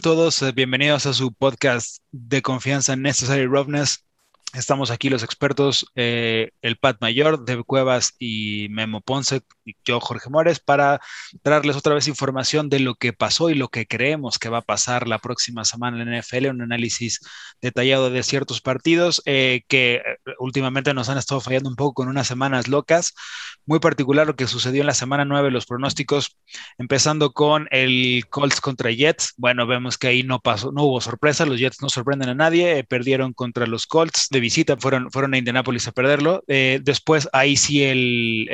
todos, eh, bienvenidos a su podcast de confianza Necessary Roughness. Estamos aquí los expertos, eh, el Pat Mayor, Deb Cuevas y Memo Ponce, y yo, Jorge Mores, para traerles otra vez información de lo que pasó y lo que creemos que va a pasar la próxima semana en la NFL, un análisis detallado de ciertos partidos eh, que eh, últimamente nos han estado fallando un poco con unas semanas locas. Muy particular lo que sucedió en la semana 9, los pronósticos, empezando con el Colts contra Jets. Bueno, vemos que ahí no pasó, no hubo sorpresa, los Jets no sorprenden a nadie, perdieron contra los Colts visita, fueron, fueron a Indianapolis a perderlo. Eh, después, ahí sí, el,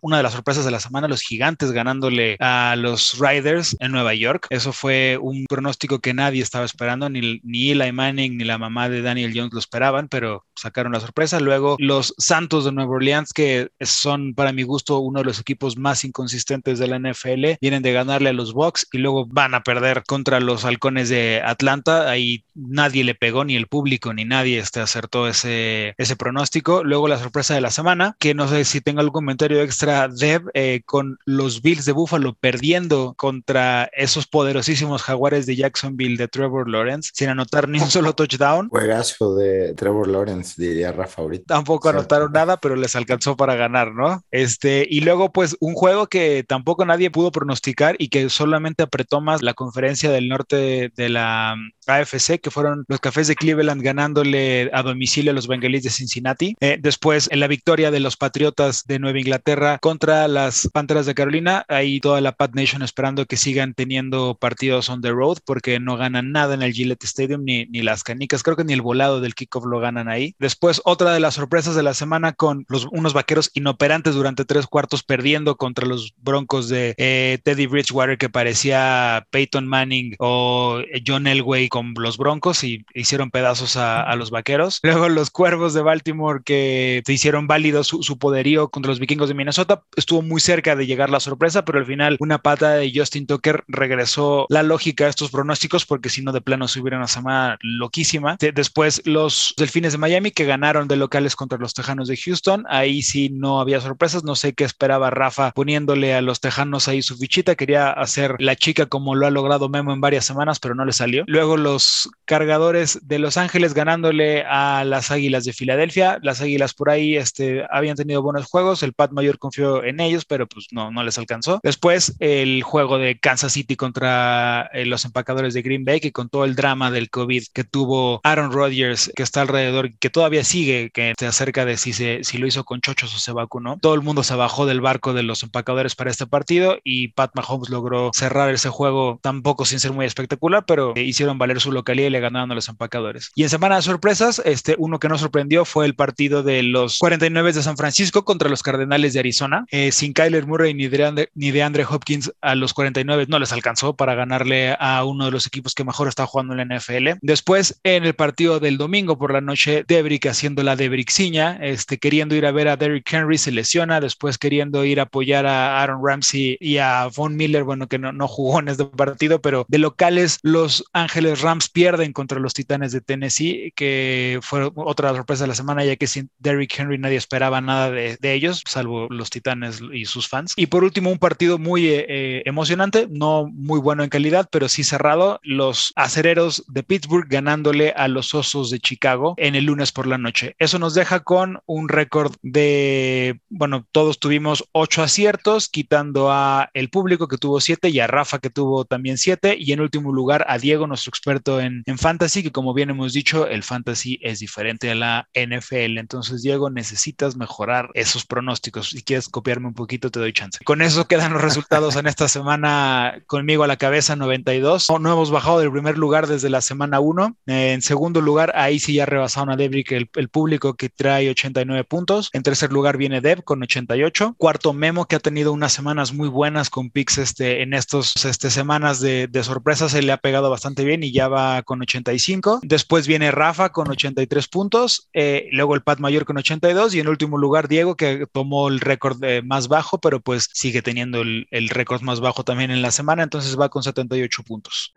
una de las sorpresas de la semana, los gigantes ganándole a los Riders en Nueva York. Eso fue un pronóstico que nadie estaba esperando, ni, ni Eli Manning ni la mamá de Daniel Jones lo esperaban, pero sacaron la sorpresa. Luego, los Santos de Nueva Orleans, que son para mi gusto uno de los equipos más inconsistentes de la NFL, vienen de ganarle a los Bucks y luego van a perder contra los Halcones de Atlanta. Ahí nadie le pegó, ni el público, ni nadie este, acertó ese, ese pronóstico. Luego la sorpresa de la semana, que no sé si tengo algún comentario extra, Deb, eh, con los Bills de Buffalo perdiendo contra esos poderosísimos jaguares de Jacksonville de Trevor Lawrence, sin anotar ni un solo touchdown. Juegazo de Trevor Lawrence, diría Rafa ahorita. Tampoco anotaron nada, pero les alcanzó para ganar, ¿no? Este, y luego, pues, un juego que tampoco nadie pudo pronosticar y que solamente apretó más la conferencia del norte de la AFC, que fueron los Cafés de Cleveland ganándole a domicilio a los Bengalíes de Cincinnati. Eh, después, en la victoria de los Patriotas de Nueva Inglaterra contra las Panteras de Carolina, ahí toda la Pat Nation esperando que sigan teniendo partidos on the road porque no ganan nada en el Gillette Stadium ni, ni las canicas. Creo que ni el volado del kickoff lo ganan ahí. Después, otra de las sorpresas de la semana con los, unos vaqueros inoperantes durante tres cuartos perdiendo contra los Broncos de eh, Teddy Bridgewater que parecía Peyton Manning o John Elway con los Broncos y hicieron pedazos a, los vaqueros. Luego los Cuervos de Baltimore que se hicieron válido su, poderío contra los vikingos de Minnesota. Estuvo muy cerca de llegar la sorpresa, pero al final una pata de Justin Tucker regresó la lógica a estos pronósticos porque si no de plano se hubiera una semana loquísima. después los Delfines de Miami que ganaron de locales contra los Tejanos de Houston. Ahí sí no había sorpresas. No sé qué esperaba Rafa poniéndole a los Tejanos ahí su fichita. Quería hacer la chica como lo ha logrado Memo en varias semanas, pero no le salió. Luego los cargadores de Los Ángeles ganándole a las Águilas de Filadelfia. Las Águilas por ahí este, habían tenido buenos juegos, el Pat Mayor confió en ellos, pero pues no, no les alcanzó. Después el juego de Kansas City contra eh, los empacadores de Green Bay, que con todo el drama del COVID que tuvo Aaron Rodgers, que está alrededor, que todavía sigue, que se acerca de si, se, si lo hizo con chochos o se vacunó. Todo el mundo se bajó del barco de los empacadores para este partido y Pat Mahomes logró cerrar ese juego tampoco sin ser muy espectacular, pero hicieron valer su localidad y le ganaron a los empacadores. Y en semana de sorpresas, este, uno que no sorprendió fue el partido de los 49 de San Francisco contra los Cardenales de Arizona. Eh, sin Kyler Murray ni de, Andre, ni de Andre Hopkins a los 49 no les alcanzó para ganarle a uno de los equipos que mejor está jugando en la NFL. Después, en el partido del domingo por la noche, Debrick haciendo la Debrixiña, este, queriendo ir a ver a Derrick Henry, se lesiona, después queriendo ir a apoyar a Aaron Ramsey y a Von Miller, bueno, que no, no jugó en este partido, pero de locales, los Ángeles Rams pierden contra los Titanes de Tennessee, que fue otra sorpresa de la semana, ya que sin Derrick Henry nadie esperaba nada de, ellos, salvo los Titanes y sus fans. Y por último, un partido muy eh, eh, emocionante, no muy bueno en calidad, pero sí cerrado, los acereros de Pittsburgh ganándole a los Osos de Chicago en el lunes por la noche. Eso nos deja con un récord de, bueno, todos tuvimos ocho aciertos, quitando a el público que tuvo siete y a Rafa que tuvo también siete, y en último lugar a Diego, nuestro experto en, fantasy, que como bien hemos dicho, el fantasy es diferente a la NFL. Entonces, Diego, necesitas mejorar esos pronósticos. Si quieres copiarme un poquito, te doy chance. Con eso quedan los resultados en esta semana conmigo a la cabeza 92. No, hemos bajado del primer lugar desde la semana 1. en segundo lugar, ahí sí ya rebasaron a Debrick el, público que trae 89 puntos. En tercer lugar viene Deb con 88. Cuarto, Memo, que ha tenido unas semanas muy buenas con picks este, en estos este, semanas de, de sorpresa. Se le ha pegado bastante bien y ya va con 85. Después viene Rafa con 83 puntos. Eh, luego el Pat Mayor con 82. Y en último lugar Diego, que tomó el récord eh, más bajo, pero pues sigue teniendo el, el récord más bajo también en la semana. Entonces va con 78 puntos.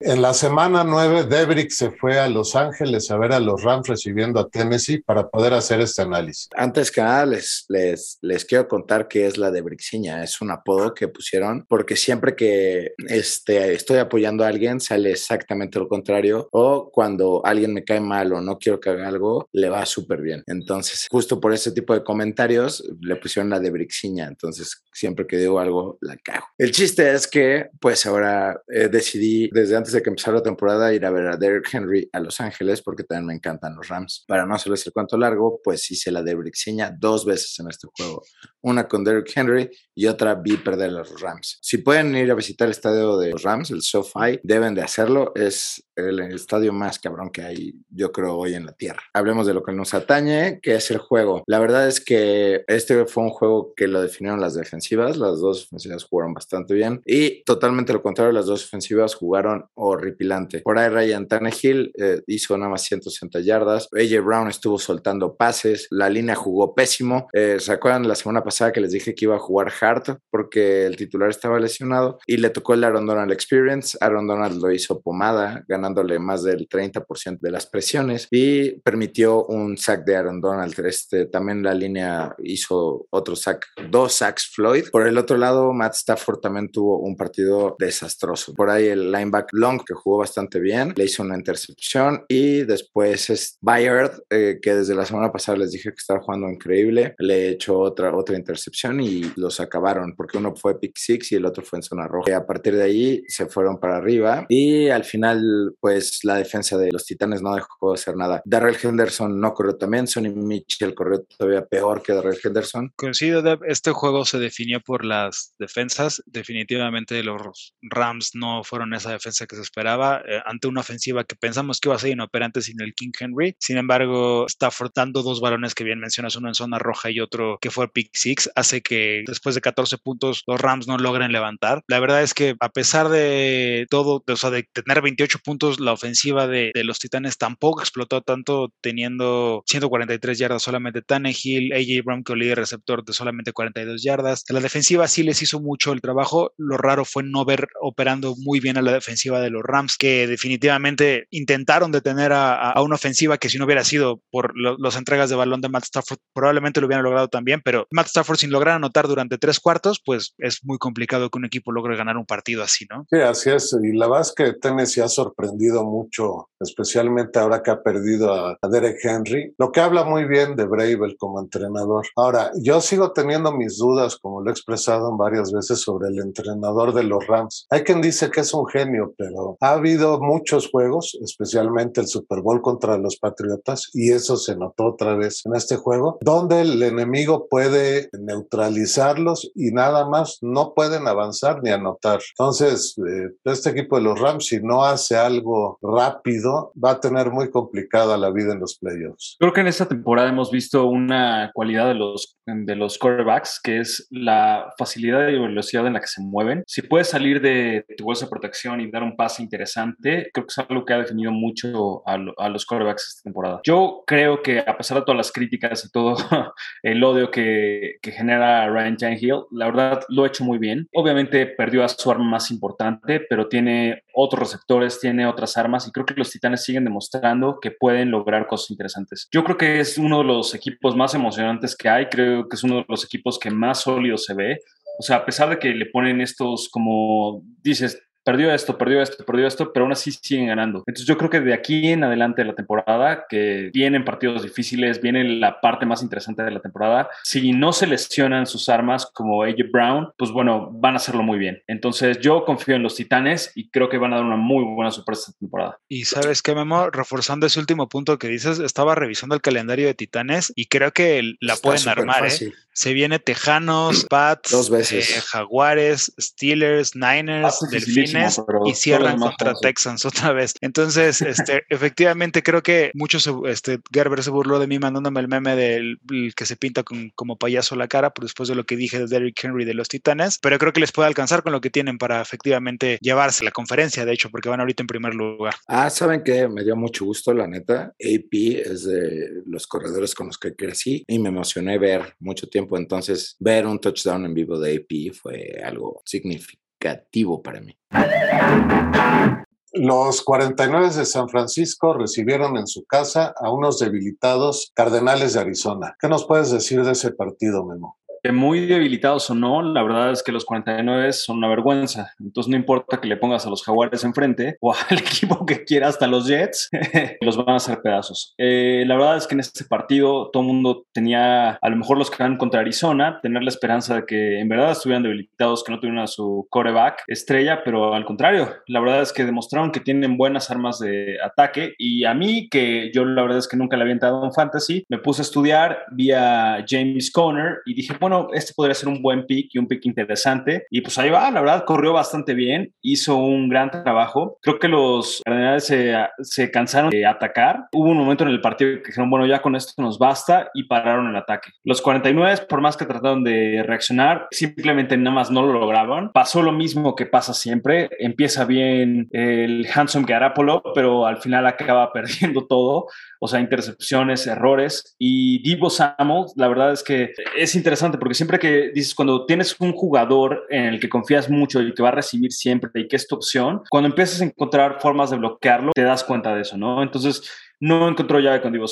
En la semana 9, Debrick se fue a Los Ángeles a ver a los Rams recibiendo a Tennessee para poder hacer este análisis. Antes que nada, les, les, les quiero contar qué es la Debrixiña. Es un apodo que pusieron porque siempre que este, estoy apoyando a alguien sale exactamente lo contrario o cuando alguien me cae mal o no quiero que haga algo, le va súper bien. Entonces, justo por ese tipo de comentarios, le pusieron la Debrixiña. Entonces, siempre que digo algo, la cago. El chiste es que, pues ahora eh, decidí desde antes de que empezara la temporada ir a ver a Derrick Henry a Los Ángeles porque también me encantan los Rams. Para no hacerles el cuento largo, pues hice la Debrixiña dos veces en este juego. Una con Derrick Henry y otra vi perder a los Rams. Si pueden ir a visitar el estadio de los Rams, el SoFi, deben de hacerlo. Es el estadio más cabrón que hay, yo creo, hoy en la Tierra. Hablemos de lo que nos atañe, que es el juego. La verdad es que este fue un juego que lo definieron las defensivas. Las dos ofensivas jugaron bastante bien y totalmente lo contrario, las dos ofensivas jugaron horripilante. Por ahí Ryan Tannehill eh, hizo nada más 160 yardas. AJ Brown estuvo soltando pases. La línea jugó pésimo. Eh, ¿Se acuerdan la semana pasada que les dije que iba a jugar Hart porque el titular estaba lesionado y le tocó el Aaron Donald Experience? Aaron Donald lo hizo pomada, ganando dándole más del 30% de las presiones y permitió un sack de Aaron Donald. Este, también la línea hizo otro sack, dos sacks Floyd. Por el otro lado, Matt Stafford también tuvo un partido desastroso. Por ahí el linebacker Long, que jugó bastante bien, le hizo una intercepción y después es Bayard, eh, que desde la semana pasada les dije que estaba jugando increíble, le echó otra, otra intercepción y los acabaron porque uno fue pick six y el otro fue en zona roja. Y a partir de ahí se fueron para arriba y al final pues la defensa de los Titanes no dejó de hacer nada. Darrell Henderson no corrió también, Sonny Mitchell corrió todavía peor que Darrell Henderson. Coincido, este juego se definió por las defensas. Definitivamente los Rams no fueron esa defensa que esperaba eh, ante una ofensiva que pensamos que iba a ser inoperante sin el King Henry. Sin embargo, está dando dos balones que bien mencionas, uno en zona roja y otro que fue pick six, hace que después de 14 puntos los Rams no logren levantar. La verdad es que a pesar de todo, o sea, de tener 28 puntos la ofensiva de, los Titanes tampoco explotó tanto, teniendo 143 yardas solamente Tannehill, AJ Brown que olía receptor de solamente 42 yardas. La defensiva sí les hizo mucho el trabajo. Lo raro fue no ver operando muy bien a la defensiva de los Rams, que definitivamente intentaron detener a, una ofensiva que si no hubiera sido por las entregas de balón de Matt Stafford, probablemente lo hubieran logrado también, pero Matt Stafford sin lograr anotar durante tres cuartos, pues es muy complicado que un equipo logre ganar un partido así, ¿no? Sí, así es. Y la verdad es que Tennessee ha sorprendido mucho, especialmente ahora que ha perdido a, Derek Henry, lo que habla muy bien de Bravel como entrenador. Ahora, yo sigo teniendo mis dudas, como lo he expresado varias veces, sobre el entrenador de los Rams. Hay quien dice que es un genio, pero ha habido muchos juegos, especialmente el Super Bowl contra los Patriotas, y eso se notó otra vez en este juego, donde el enemigo puede neutralizarlos y nada más no pueden avanzar ni anotar. Entonces, eh, este equipo de los Rams, si no hace algo, rápido, va a tener muy complicada la vida en los playoffs. Creo que en esta temporada hemos visto una cualidad de los, de los quarterbacks, que es la facilidad y velocidad en la que se mueven. Si puedes salir de tu bolsa de protección y dar un pase interesante, creo que es algo que ha definido mucho a, los quarterbacks esta temporada. Yo creo que a pesar de todas las críticas y todo el odio que, que genera Ryan Tannehill, la verdad lo ha hecho muy bien. Obviamente perdió a su arma más importante, pero tiene otros receptores, tiene otras armas y creo que los Titanes siguen demostrando que pueden lograr cosas interesantes. Yo creo que es uno de los equipos más emocionantes que hay, creo que es uno de los equipos que más sólido se ve. O sea, a pesar de que le ponen estos, como dices, perdió esto, perdió esto, perdió esto, pero aún así siguen ganando. Entonces yo creo que de aquí en adelante de la temporada, que vienen partidos difíciles, viene la parte más interesante de la temporada, si no se lesionan sus armas como AJ Brown, pues bueno, van a hacerlo muy bien. Entonces yo confío en los Titanes y creo que van a dar una muy buena sorpresa esta temporada. Y sabes qué, Memo, reforzando ese último punto que dices, estaba revisando el calendario de Titanes y creo que la pueden armar. ¿eh? Se viene Tejanos, Pats, Dos veces. Eh, Jaguares, Steelers, Niners, Delfines y cierran contra Texans otra vez. Entonces, este, efectivamente, creo que muchos, este, Gerber se burló de mí mandándome el meme del que se pinta con, como payaso la cara, por después de lo que dije de Derrick Henry de los Titanes, pero creo que les puede alcanzar con lo que tienen para efectivamente llevarse la conferencia, de hecho, porque van ahorita en primer lugar. Ah, ¿saben que Me dio mucho gusto, la neta. AP es de los corredores con los que crecí y me emocioné ver mucho tiempo, entonces ver un touchdown en vivo de AP fue algo significativo para mí. Los 49 de San Francisco recibieron en su casa a unos debilitados Cardenales de Arizona. ¿Qué nos puedes decir de ese partido, Memo? Muy debilitados o no, la verdad es que los 49 son una vergüenza. Entonces no importa que le pongas a los Jaguares enfrente o al equipo que quiera, hasta los Jets, los van a hacer pedazos. Eh, la verdad es que en este partido todo el mundo tenía, a lo mejor los que van contra Arizona, tener la esperanza de que en verdad estuvieran debilitados, que no tuvieran a su coreback estrella, pero al contrario, la verdad es que demostraron que tienen buenas armas de ataque y a mí, que yo la verdad es que nunca le había entrado en fantasy, me puse a estudiar, vi a James Conner y dije, bueno, este podría ser un buen pick y un pick interesante. Y pues ahí va, la verdad, corrió bastante bien, hizo un gran trabajo. Creo que los Cardenales se, se cansaron de atacar. Hubo un momento en el partido que dijeron, bueno, ya con esto nos basta y pararon el ataque. Los 49, por más que trataron de reaccionar, simplemente nada más no lo lograban. Pasó lo mismo que pasa siempre. Empieza bien el Handsome Garapolo, pero al final acaba perdiendo todo. O sea, intercepciones, errores. Y Divo Samuel, la verdad es que es interesante porque siempre que dices, cuando tienes un jugador en el que confías mucho y que va a recibir siempre y que es tu opción, cuando empiezas a encontrar formas de bloquearlo, te das cuenta de eso, ¿no? Entonces, no encontró llave con Divo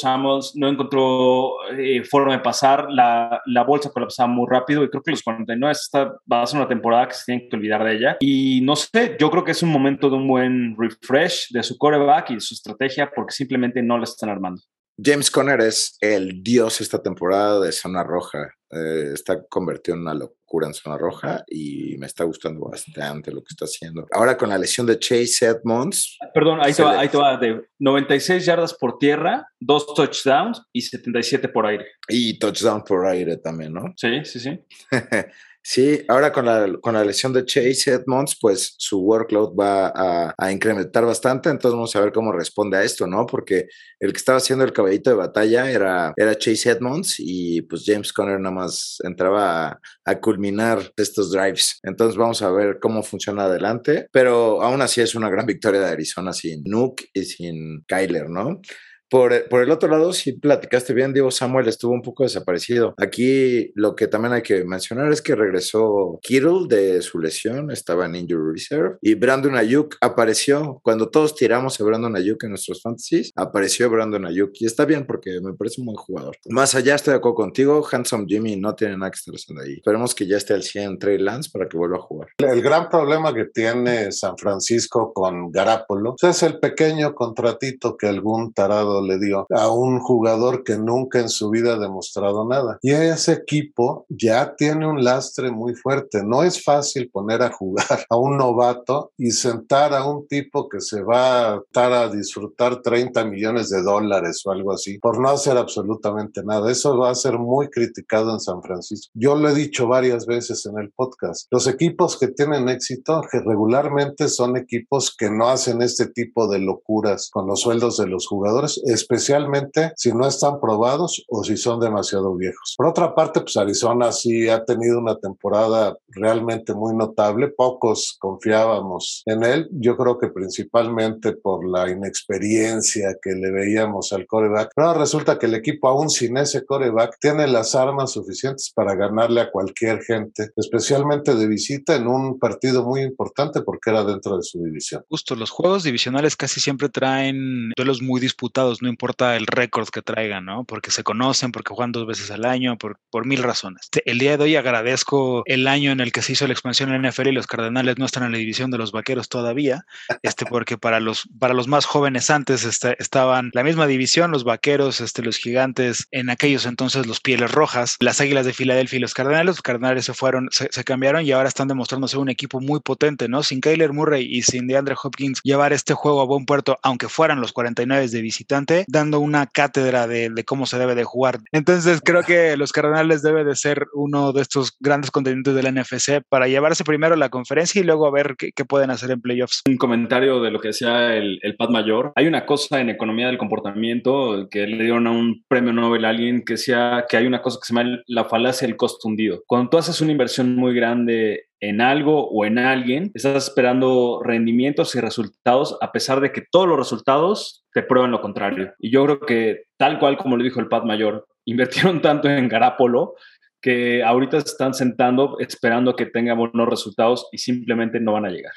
no encontró eh, forma de pasar, la, la, bolsa colapsaba muy rápido y creo que los 49 esta va a ser una temporada que se tienen que olvidar de ella. Y no sé, yo creo que es un momento de un buen refresh de su coreback y de su estrategia porque simplemente no la están armando. James Conner es el dios esta temporada de zona roja. Eh, está convertido en una locura en zona roja y me está gustando bastante lo que está haciendo. Ahora con la lesión de Chase Edmonds. Perdón, ahí te, va, ahí te va, de 96 yardas por tierra, dos touchdowns y 77 por aire. Y touchdown por aire también, ¿no? Sí, sí, sí. Sí, ahora con la, con la lesión de Chase Edmonds, pues su workload va a, incrementar bastante, entonces vamos a ver cómo responde a esto, ¿no? Porque el que estaba haciendo el caballito de batalla era, era Chase Edmonds y pues James Conner nada más entraba a, a culminar estos drives. Entonces vamos a ver cómo funciona adelante, pero aún así es una gran victoria de Arizona sin Nuke y sin Kyler, ¿no? Por, el otro lado, si platicaste bien, Diego Samuel estuvo un poco desaparecido. Aquí lo que también hay que mencionar es que regresó Kittle de su lesión, estaba en Injury Reserve, y Brandon Ayuk apareció. Cuando todos tiramos a Brandon Ayuk en nuestros fantasies, apareció Brandon Ayuk, y está bien porque me parece un buen jugador. Más allá, estoy de acuerdo contigo, Handsome Jimmy no tiene nada que estar haciendo ahí. Esperemos que ya esté al 100 Trey Lance para que vuelva a jugar. El gran problema que tiene San Francisco con Garapolo es el pequeño contratito que algún tarado le dio a un jugador que nunca en su vida ha demostrado nada. Y ese equipo ya tiene un lastre muy fuerte. No es fácil poner a jugar a un novato y sentar a un tipo que se va a estar a disfrutar 30 millones de dólares o algo así por no hacer absolutamente nada. Eso va a ser muy criticado en San Francisco. Yo lo he dicho varias veces en el podcast. Los equipos que tienen éxito que regularmente son equipos que no hacen este tipo de locuras con los sueldos de los jugadores especialmente si no están probados o si son demasiado viejos. Por otra parte, pues Arizona sí ha tenido una temporada realmente muy notable. Pocos confiábamos en él. Yo creo que principalmente por la inexperiencia que le veíamos al coreback. Pero resulta que el equipo, aún sin ese coreback, tiene las armas suficientes para ganarle a cualquier gente, especialmente de visita en un partido muy importante porque era dentro de su división. Justo, los juegos divisionales casi siempre traen duelos muy disputados, no importa el récord que traigan, ¿no? Porque se conocen, porque juegan dos veces al año, por, por mil razones. El día de hoy agradezco el año en el que se hizo la expansión en la NFL y los Cardenales no están en la división de los Vaqueros todavía, este, porque para los, para los más jóvenes antes este, estaban la misma división, los Vaqueros, este, los Gigantes, en aquellos entonces los Pieles Rojas, las Águilas de Filadelfia y los Cardenales, los Cardenales se fueron, se, cambiaron y ahora están demostrándose un equipo muy potente, ¿no? Sin Kyler Murray y sin DeAndre Hopkins llevar este juego a buen puerto, aunque fueran los 49 de visitante, dando una cátedra de, de, cómo se debe de jugar. Entonces creo que los Cardenales debe de ser uno de estos grandes contendientes de la NFC para llevarse primero la conferencia y luego a ver qué, qué pueden hacer en playoffs. Un comentario de lo que decía el, el Pat Mayor. Hay una cosa en economía del comportamiento que le dieron a un premio Nobel a alguien que decía que hay una cosa que se llama la falacia del costo hundido. Cuando tú haces una inversión muy grande en algo o en alguien, estás esperando rendimientos y resultados a pesar de que todos los resultados te prueban lo contrario. Y yo creo que tal cual como lo dijo el Pat Mayor, invirtieron tanto en Garapolo que ahorita están sentando esperando que tenga buenos resultados y simplemente no van a llegar.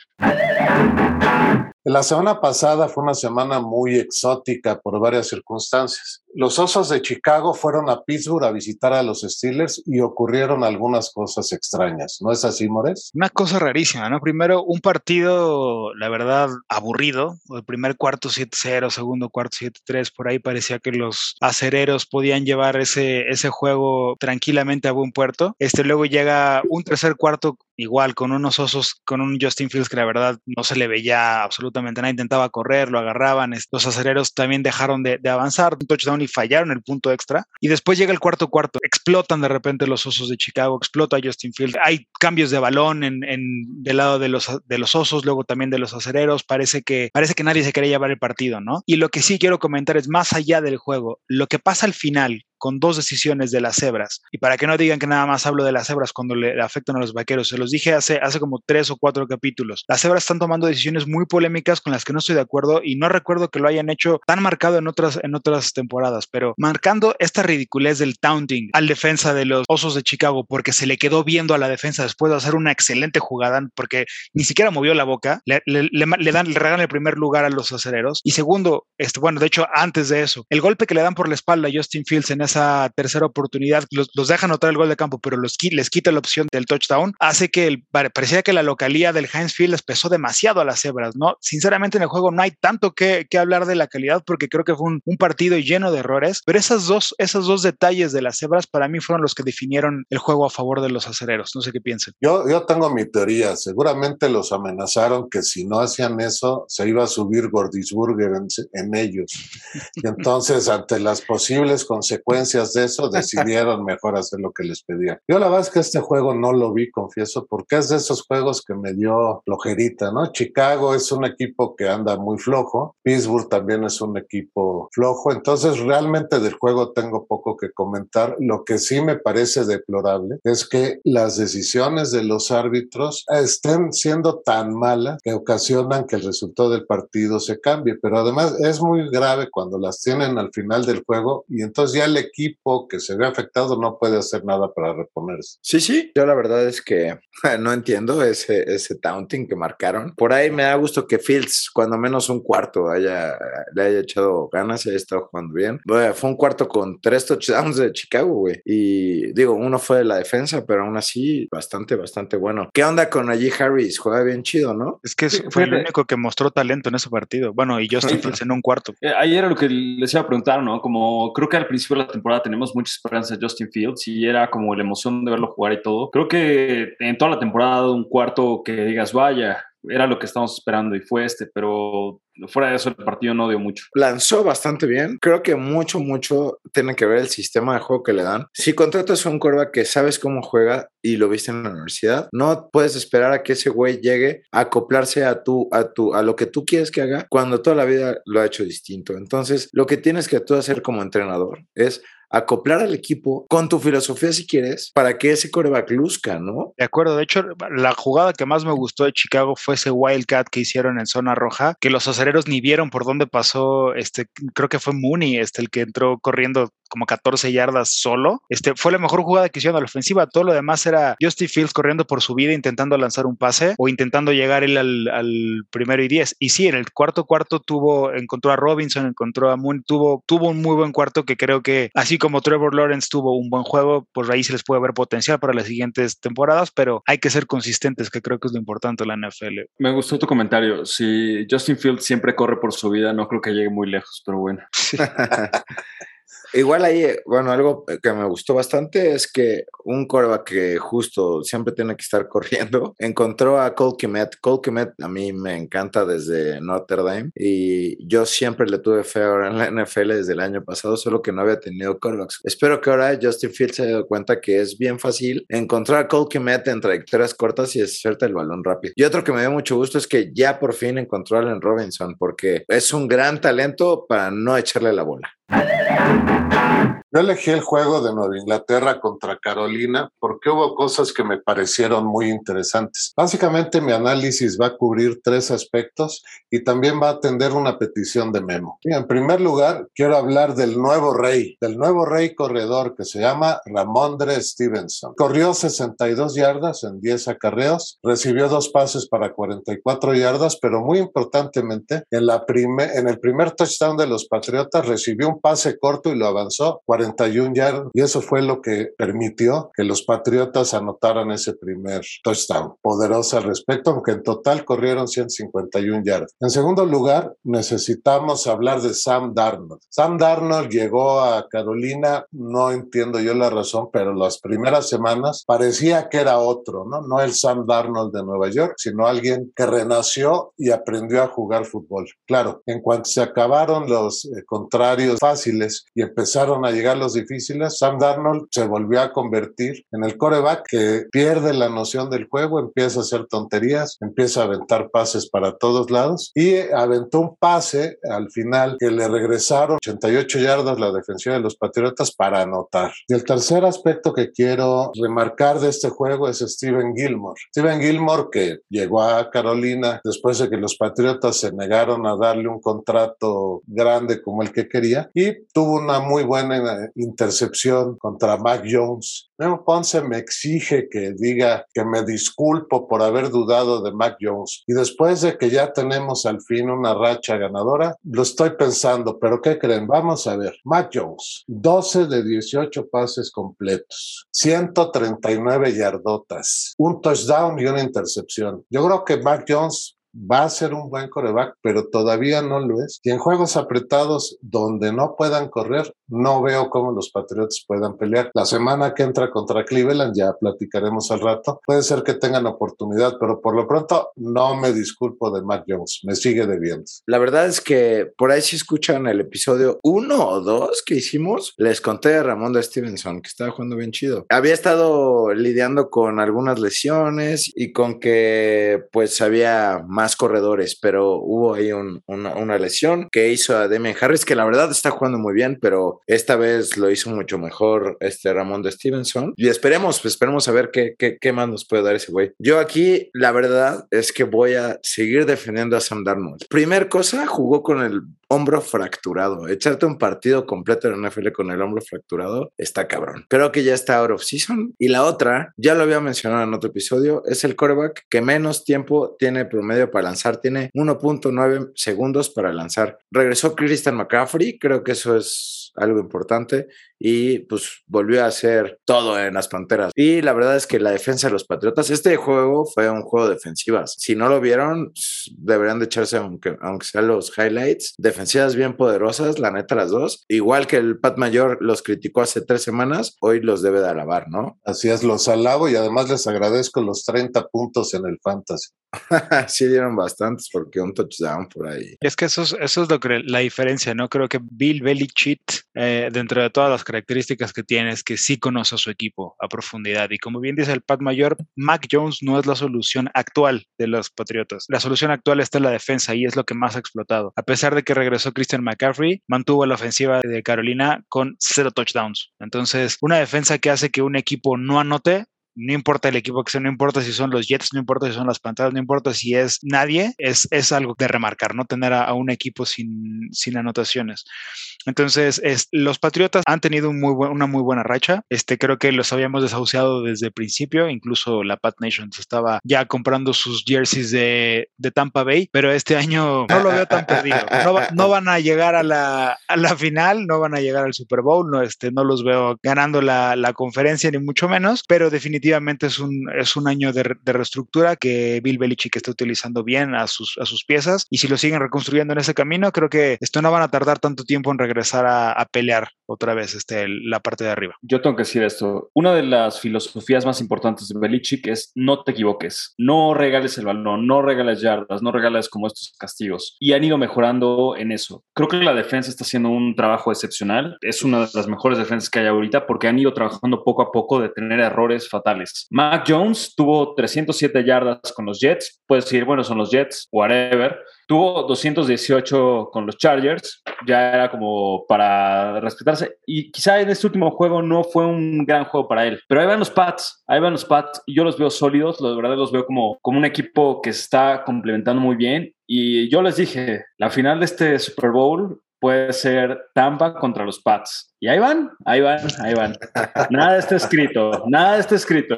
La semana pasada fue una semana muy exótica por varias circunstancias. Los Osos de Chicago fueron a Pittsburgh a visitar a los Steelers y ocurrieron algunas cosas extrañas. ¿No es así, Mores? Una cosa rarísima, ¿no? Primero, un partido, la verdad, aburrido. El primer cuarto 7-0, segundo cuarto 7-3, por ahí parecía que los acereros podían llevar ese, ese juego tranquilamente a buen puerto. Este, luego llega un tercer cuarto igual con unos osos, con un Justin Fields que la verdad no se le veía absolutamente nada, intentaba correr, lo agarraban, los acereros también dejaron de, de avanzar, un touchdown y fallaron el punto extra. Y después llega el cuarto cuarto, explotan de repente los osos de Chicago, explota Justin Fields, hay cambios de balón en, en, del lado de los, de los osos, luego también de los acereros, parece que, parece que nadie se quería llevar el partido, ¿no? Y lo que sí quiero comentar es más allá del juego, lo que pasa al final con dos decisiones de las cebras. Y para que no digan que nada más hablo de las cebras cuando le afectan a los vaqueros, se los dije hace, hace como tres o cuatro capítulos. Las cebras están tomando decisiones muy polémicas con las que no estoy de acuerdo y no recuerdo que lo hayan hecho tan marcado en otras, en otras temporadas, pero marcando esta ridiculez del taunting al defensa de los Osos de Chicago porque se le quedó viendo a la defensa después de hacer una excelente jugada porque ni siquiera movió la boca, le, le, le, dan, le regalan el primer lugar a los acereros. Y segundo, este, bueno, de hecho, antes de eso, el golpe que le dan por la espalda a Justin Fields en esa tercera oportunidad, los, los deja anotar el gol de campo, pero los, les quita la opción del touchdown, hace que el, parecía que la localía del Heinz Field les pesó demasiado a las cebras, ¿no? Sinceramente en el juego no hay tanto que, que hablar de la calidad porque creo que fue un, un, partido lleno de errores, pero esas dos, esos dos detalles de las cebras para mí fueron los que definieron el juego a favor de los acereros. No sé qué piensen. Yo, yo tengo mi teoría. Seguramente los amenazaron que si no hacían eso, se iba a subir Gordisburger en, en ellos. Y entonces, ante las posibles consecuencias de eso, decidieron mejor hacer lo que les pedían. Yo la verdad es que este juego no lo vi, confieso, porque es de esos juegos que me dio flojerita, ¿no? Chicago es un equipo que anda muy flojo, Pittsburgh también es un equipo flojo, entonces realmente del juego tengo poco que comentar. Lo que sí me parece deplorable es que las decisiones de los árbitros estén siendo tan malas que ocasionan que el resultado del partido se cambie, pero además es muy grave cuando las tienen al final del juego y entonces ya el equipo que se ve afectado no puede hacer nada para reponerse. Sí, sí, yo la verdad es que no entiendo ese, ese taunting que marcaron. Por ahí me da gusto que Fields, cuando menos un cuarto, haya, le haya echado ganas y haya estado jugando bien. Bueno, fue un cuarto con tres touchdowns de Chicago, güey. Y digo, uno fue de la defensa, pero aún así, bastante, bastante bueno. ¿Qué onda con allí Harris? Juega bien chido, ¿no? Es que fue el único que mostró talento en ese partido. Bueno, y Justin Fields en un cuarto. Eh, ayer era lo que les iba a preguntar, ¿no? Como creo que al principio de la temporada tenemos mucha esperanza de Justin Fields y era como la emoción de verlo jugar y todo. Creo que en toda la temporada un cuarto que digas, vaya, era lo que estábamos esperando y fue este, pero fuera de eso el partido no dio mucho. Lanzó bastante bien. Creo que mucho, mucho tiene que ver el sistema de juego que le dan. Si contratas a un corva que sabes cómo juega y lo viste en la universidad, no puedes esperar a que ese güey llegue a acoplarse a tu, a tu, a lo que tú quieres que haga cuando toda la vida lo ha hecho distinto. Entonces, lo que tienes que tú hacer como entrenador es acoplar al equipo con tu filosofía si quieres para que ese coreback luzca, ¿no? De acuerdo, de hecho la jugada que más me gustó de Chicago fue ese wildcat que hicieron en zona roja, que los acereros ni vieron por dónde pasó, este creo que fue Mooney, este el que entró corriendo como 14 yardas solo. Este fue la mejor jugada que hicieron a la ofensiva. Todo lo demás era Justin Fields corriendo por su vida, intentando lanzar un pase o intentando llegar él al, al, primero y 10. Y sí, en el cuarto cuarto tuvo, encontró a Robinson, encontró a Moon, tuvo, tuvo un muy buen cuarto que creo que así como Trevor Lawrence tuvo un buen juego, pues ahí se les puede ver potencial para las siguientes temporadas, pero hay que ser consistentes, que creo que es lo importante de la NFL. Me gustó tu comentario. Si Justin Fields siempre corre por su vida, no creo que llegue muy lejos, pero bueno. Igual ahí, bueno, algo que me gustó bastante es que un coreback que justo siempre tiene que estar corriendo, encontró a Cole Kemet. Cole Kemet a mí me encanta desde Notre Dame y yo siempre le tuve fe ahora en la NFL desde el año pasado, solo que no había tenido corebacks. Espero que ahora Justin Fields se dado cuenta que es bien fácil encontrar a Cole Kemet en trayectorias cortas y hacerte el balón rápido. Y otro que me dio mucho gusto es que ya por fin encontró a Allen Robinson porque es un gran talento para no echarle la bola. Hallelujah! Yo elegí el juego de Nueva Inglaterra contra Carolina porque hubo cosas que me parecieron muy interesantes. Básicamente mi análisis va a cubrir tres aspectos y también va a atender una petición de Memo. En primer lugar, quiero hablar del nuevo rey, del nuevo rey corredor que se llama Ramondre Stevenson. Corrió 62 yardas en 10 acarreos, recibió dos pases para 44 yardas, pero muy importantemente, en, la en el primer touchdown de los Patriotas recibió un pase corto y lo avanzó 41 yardas y eso fue lo que permitió que los Patriotas anotaran ese primer touchdown. Poderoso al respecto, aunque en total corrieron 151 yardas. En segundo lugar, necesitamos hablar de Sam Darnold. Sam Darnold llegó a Carolina, no entiendo yo la razón, pero las primeras semanas parecía que era otro, ¿no? No el Sam Darnold de Nueva York, sino alguien que renació y aprendió a jugar fútbol. Claro, en cuanto se acabaron los eh, contrarios fáciles y empezaron a llegar los difíciles, Sam Darnold se volvió a convertir en el coreback que pierde la noción del juego, empieza a hacer tonterías, empieza a aventar pases para todos lados y aventó un pase al final que le regresaron 88 yardas la defensiva de los Patriotas para anotar. Y el tercer aspecto que quiero remarcar de este juego es Steven Gilmore. Steven Gilmore que llegó a Carolina después de que los Patriotas se negaron a darle un contrato grande como el que quería y tuvo una muy buena intercepción contra Mac Jones. Memo Ponce me exige que diga que me disculpo por haber dudado de Mac Jones. Y después de que ya tenemos al fin una racha ganadora, lo estoy pensando, pero ¿qué creen? Vamos a ver. Mac Jones, 12 de 18 pases completos, 139 yardotas, un touchdown y una intercepción. Yo creo que Mac Jones va a ser un buen coreback, pero todavía no lo es. Y en juegos apretados donde no puedan correr, no veo cómo los Patriots puedan pelear. La semana que entra contra Cleveland, ya platicaremos al rato, puede ser que tengan oportunidad, pero por lo pronto no me disculpo de Matt Jones, me sigue debiendo. La verdad es que por ahí si escuchan el episodio uno o dos que hicimos, les conté a Ramón de Stevenson que estaba jugando bien chido. Había estado lidiando con algunas lesiones y con que pues había más corredores, pero hubo ahí una, lesión que hizo a Demian Harris, que la verdad está jugando muy bien, pero esta vez lo hizo mucho mejor este Ramón de Stevenson. Y esperemos, pues, esperemos a ver qué, qué, qué más nos puede dar ese güey. Yo aquí, la verdad es que voy a seguir defendiendo a Sam Darnold. Primer cosa, jugó con el hombro fracturado. Echarte un partido completo en NFL con el hombro fracturado está cabrón. Creo que ya está out of season. Y la otra, ya lo había mencionado en otro episodio, es el quarterback que menos tiempo tiene promedio para lanzar. Tiene 1.9 segundos para lanzar. Regresó Christian McCaffrey, creo que eso es algo importante y pues volvió a hacer todo en las Panteras. Y la verdad es que la defensa de los Patriotas, este juego fue un juego de defensivas. Si no lo vieron, deberían de echarse, aunque, aunque sean los highlights, defensivas bien poderosas, la neta las dos. Igual que el Pat Mayor los criticó hace tres semanas, hoy los debe de alabar, ¿no? Así es, los alabo y además les agradezco los 30 puntos en el Fantasy. sí dieron bastantes porque un touchdown por ahí. Es que eso es, eso es lo que la diferencia, ¿no? Creo que Bill Belichick, eh, dentro de todas las características que tiene, es que sí conoce a su equipo a profundidad. Y como bien dice el Pat Mayor, Mac Jones no es la solución actual de los Patriotas. La solución actual está en la defensa y es lo que más ha explotado. A pesar de que regresó Christian McCaffrey, mantuvo la ofensiva de Carolina con cero touchdowns. Entonces, una defensa que hace que un equipo no anote no importa el equipo que sea, no importa si son los Jets, no importa si son las pantallas, no importa si es nadie, es, es algo de remarcar, ¿no? Tener a, un equipo sin, sin anotaciones. Entonces, es, los Patriotas han tenido muy una muy buena racha. Este, creo que los habíamos desahuciado desde el principio, incluso la Pat Nation estaba ya comprando sus jerseys de, de Tampa Bay, pero este año no lo veo tan perdido. No, no, van a llegar a la, a la final, no van a llegar al Super Bowl, no, este, no los veo ganando la, la conferencia ni mucho menos, pero definitivamente definitivamente es un, es un año de, reestructura que Bill Belichick está utilizando bien a sus, a sus piezas y si lo siguen reconstruyendo en ese camino, creo que esto no van a tardar tanto tiempo en regresar a pelear otra vez este, la parte de arriba. Yo tengo que decir esto. Una de las filosofías más importantes de Belichick es no te equivoques, no regales el balón, no regales yardas, no regales como estos castigos. Y han ido mejorando en eso. Creo que la defensa está haciendo un trabajo excepcional. Es una de las mejores defensas que hay ahorita porque han ido trabajando poco a poco de tener errores fatales Mac Jones tuvo 307 yardas con los Jets. Puedes decir, bueno, son los Jets, whatever. Tuvo 218 con los Chargers ya era como para respetarse. Y quizá en este último juego no fue un gran juego para él. Pero ahí van los Pats, ahí van los Pats. Yo los veo sólidos, la verdad los veo como, como un equipo que se está complementando muy bien. Y yo les dije, la final de este Super Bowl puede ser Tampa contra los Pats. Y ahí van, ahí van, ahí van. Nada está escrito, nada está escrito.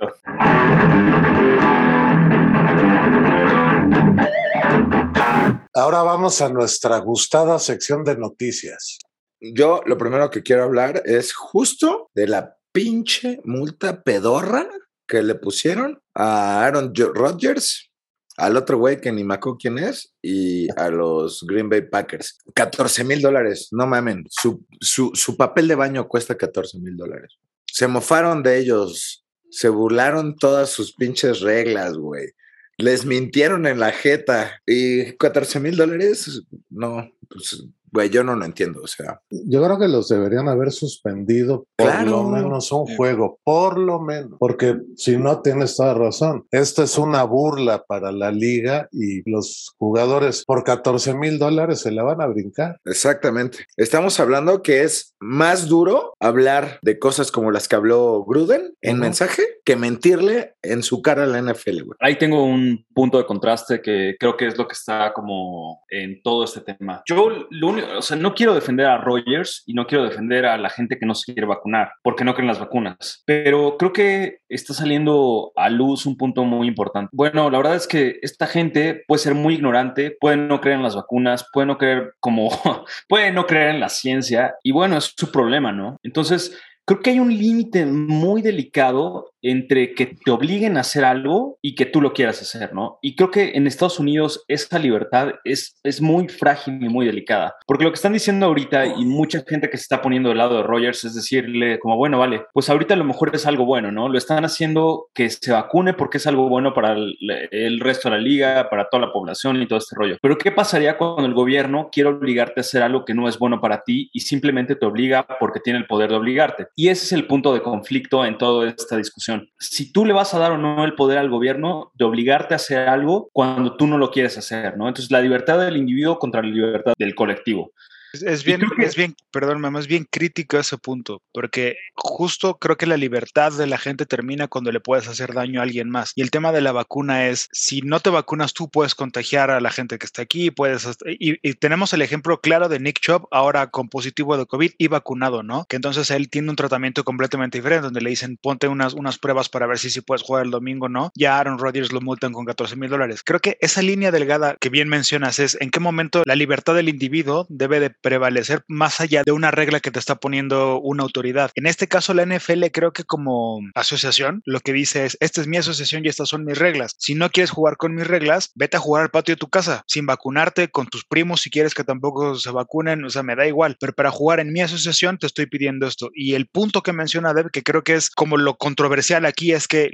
Ahora vamos a nuestra gustada sección de noticias. Yo lo primero que quiero hablar es justo de la pinche multa pedorra que le pusieron a Aaron Rodgers, al otro güey que ni me acuerdo quién es, y a los Green Bay Packers. 14 mil dólares, no mamen. Su, su, su papel de baño cuesta 14 mil dólares. Se mofaron de ellos, se burlaron todas sus pinches reglas, güey les mintieron en la jeta y 14 mil dólares, no, pues Güey, yo no lo entiendo, o sea. Yo creo que los deberían haber suspendido por lo menos un juego, por lo menos, porque si no tienes toda razón, esta es una burla para la liga y los jugadores por 14 mil dólares se la van a brincar. Exactamente. Estamos hablando que es más duro hablar de cosas como las que habló Gruden en mensaje que mentirle en su cara a la NFL, güey. Ahí tengo un punto de contraste que creo que es lo que está como en todo este tema. Yo lo único o sea, no quiero defender a Rogers y no quiero defender a la gente que no se quiere vacunar porque no creen las vacunas, pero creo que está saliendo a luz un punto muy importante. Bueno, la verdad es que esta gente puede ser muy ignorante, puede no creer en las vacunas, puede no creer como, puede no creer en la ciencia y bueno, es su problema, ¿no? Entonces, creo que hay un límite muy delicado entre que te obliguen a hacer algo y que tú lo quieras hacer, ¿no? Y creo que en Estados Unidos esa libertad es, es muy frágil y muy delicada, porque lo que están diciendo ahorita y mucha gente que se está poniendo del lado de Rogers es decirle como, bueno, vale, pues ahorita a lo mejor es algo bueno, ¿no? Lo están haciendo que se vacune porque es algo bueno para el, el resto de la liga, para toda la población y todo este rollo. Pero ¿qué pasaría cuando el gobierno quiere obligarte a hacer algo que no es bueno para ti y simplemente te obliga porque tiene el poder de obligarte? Y ese es el punto de conflicto en toda esta discusión si tú le vas a dar o no el poder al gobierno de obligarte a hacer algo cuando tú no lo quieres hacer, ¿no? Entonces, la libertad del individuo contra la libertad del colectivo. Es, bien, es bien, perdón, mamá, es bien crítico ese punto, porque justo creo que la libertad de la gente termina cuando le puedes hacer daño a alguien más. Y el tema de la vacuna es, si no te vacunas tú, puedes contagiar a la gente que está aquí, puedes... Y, tenemos el ejemplo claro de Nick Chubb, ahora con positivo de COVID y vacunado, ¿no? Que entonces él tiene un tratamiento completamente diferente, donde le dicen, ponte unas, unas pruebas para ver si, si puedes jugar el domingo o no. Ya Aaron Rodgers lo multan con 14 mil dólares. Creo que esa línea delgada que bien mencionas es en qué momento la libertad del individuo debe de prevalecer más allá de una regla que te está poniendo una autoridad. En este caso, la NFL creo que como asociación lo que dice es, esta es mi asociación y estas son mis reglas. Si no quieres jugar con mis reglas, vete a jugar al patio de tu casa, sin vacunarte, con tus primos si quieres que tampoco se vacunen, o sea, me da igual, pero para jugar en mi asociación te estoy pidiendo esto. Y el punto que menciona Deb, que creo que es como lo controversial aquí, es que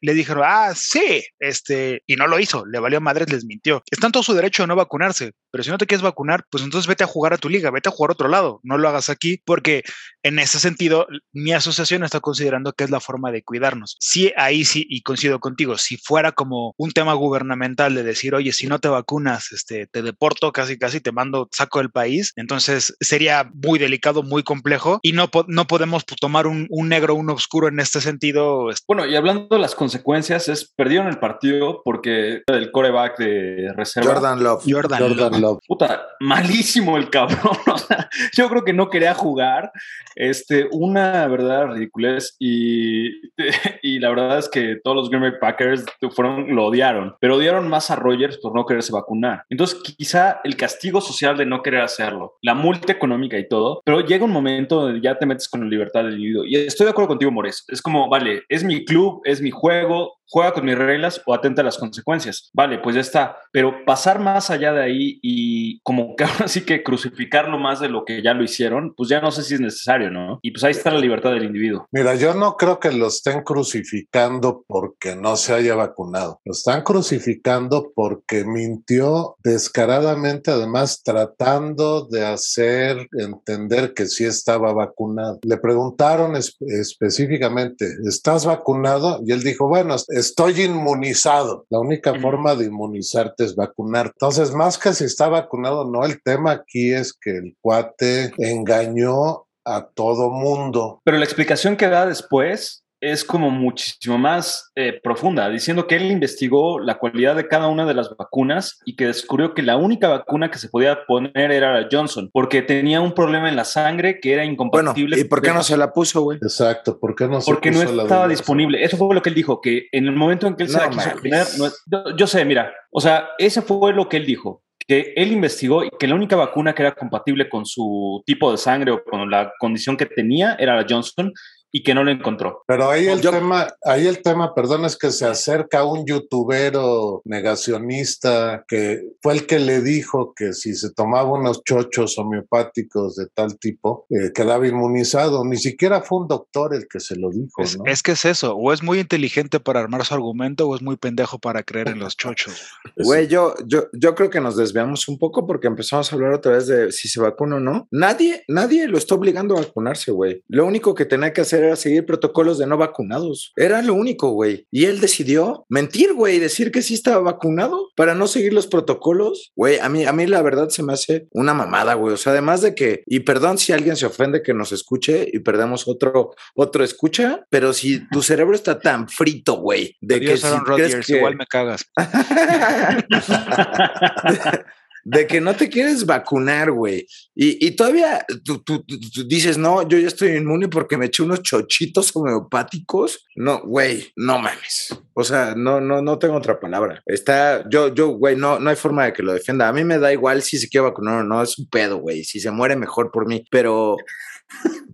le, dijeron, ah, sí, este, y no lo hizo, le valió madres, les mintió. Está en todo su derecho a no vacunarse, pero si no te quieres vacunar, pues entonces vete a jugar a tu liga, vete a jugar a otro lado, no lo hagas aquí, porque en ese sentido, mi asociación está considerando que es la forma de cuidarnos. Sí, ahí sí, y coincido contigo, si fuera como un tema gubernamental de decir, oye, si no te vacunas, este, te deporto, casi, casi te mando, saco del país, entonces sería muy delicado, muy complejo, y no, no podemos tomar un, un negro, un oscuro en este sentido. Bueno, y hablando de las consecuencias, es perdieron el partido porque el coreback de reserva. Jordan Love. Jordan, Love. Puta, malísimo el cabrón. yo creo que no quería jugar. Este, una verdad ridiculez y, y la verdad es que todos los Green Bay Packers fueron, lo odiaron, pero odiaron más a Rogers por no quererse vacunar. Entonces, quizá el castigo social de no querer hacerlo, la multa económica y todo, pero llega un momento donde ya te metes con la libertad del individuo. Y estoy de acuerdo contigo, Mores. Es como, vale, es mi club, es mi juego, juega con mis reglas o atenta a las consecuencias. Vale, pues ya está. Pero pasar más allá de ahí y como que ahora sí que crucificarlo más de lo que ya lo hicieron, pues ya no sé si es necesario, ¿no? Y pues ahí está la libertad del individuo. Mira, yo no creo que lo estén crucificando porque no se haya vacunado. Lo están crucificando porque mintió descaradamente, además tratando de hacer entender que sí estaba vacunado. Le preguntaron específicamente, ¿estás vacunado? Y él dijo, bueno, estoy inmunizado. La única forma de inmunizarte es vacunar. Entonces, más que si está vacunado, no, el tema aquí es que el cuate engañó a todo mundo. Pero la explicación que da después es como muchísimo más eh, profunda, diciendo que él investigó la cualidad de cada una de las vacunas y que descubrió que la única vacuna que se podía poner era la Johnson, porque tenía un problema en la sangre que era incompatible. Bueno, ¿y por qué no se la puso, güey? Exacto, ¿por qué no se Porque no estaba disponible. Eso fue lo que él dijo, que en el momento en que él se la quiso poner, yo, yo sé, mira, o sea, ese fue lo que él dijo que él investigó y que la única vacuna que era compatible con su tipo de sangre o con la condición que tenía era la Johnson y que no lo encontró. Pero ahí el tema, ahí el tema, perdón, es que se acerca un youtubero negacionista que fue el que le dijo que si se tomaba unos chochos homeopáticos de tal tipo, eh, quedaba inmunizado. Ni siquiera fue un doctor el que se lo dijo. Es, es, que es eso, o es muy inteligente para armar su argumento o es muy pendejo para creer en los chochos. Güey, yo, yo, yo creo que nos desviamos un poco porque empezamos a hablar otra vez de si se vacuna o no. Nadie, nadie lo está obligando a vacunarse, güey. Lo único que tenía que hacer a seguir protocolos de no vacunados. Era lo único, güey. Y él decidió mentir, güey, decir que sí estaba vacunado para no seguir los protocolos. Güey, a mí, a mí la verdad se me hace una mamada, güey. O sea, además de que, y perdón si alguien se ofende que nos escuche y perdemos otro, otro escucha, pero si tu cerebro está tan frito, güey, de que si crees que... igual me cagas. de que no te quieres vacunar, güey. Y, todavía tú, dices, no, yo ya estoy inmune porque me eché unos chochitos homeopáticos. No, güey, no mames. O sea, no, no, no tengo otra palabra. Está, yo, yo, güey, no, no hay forma de que lo defienda. A mí me da igual si se quiere vacunar o no, es un pedo, güey. Si se muere mejor por mí, pero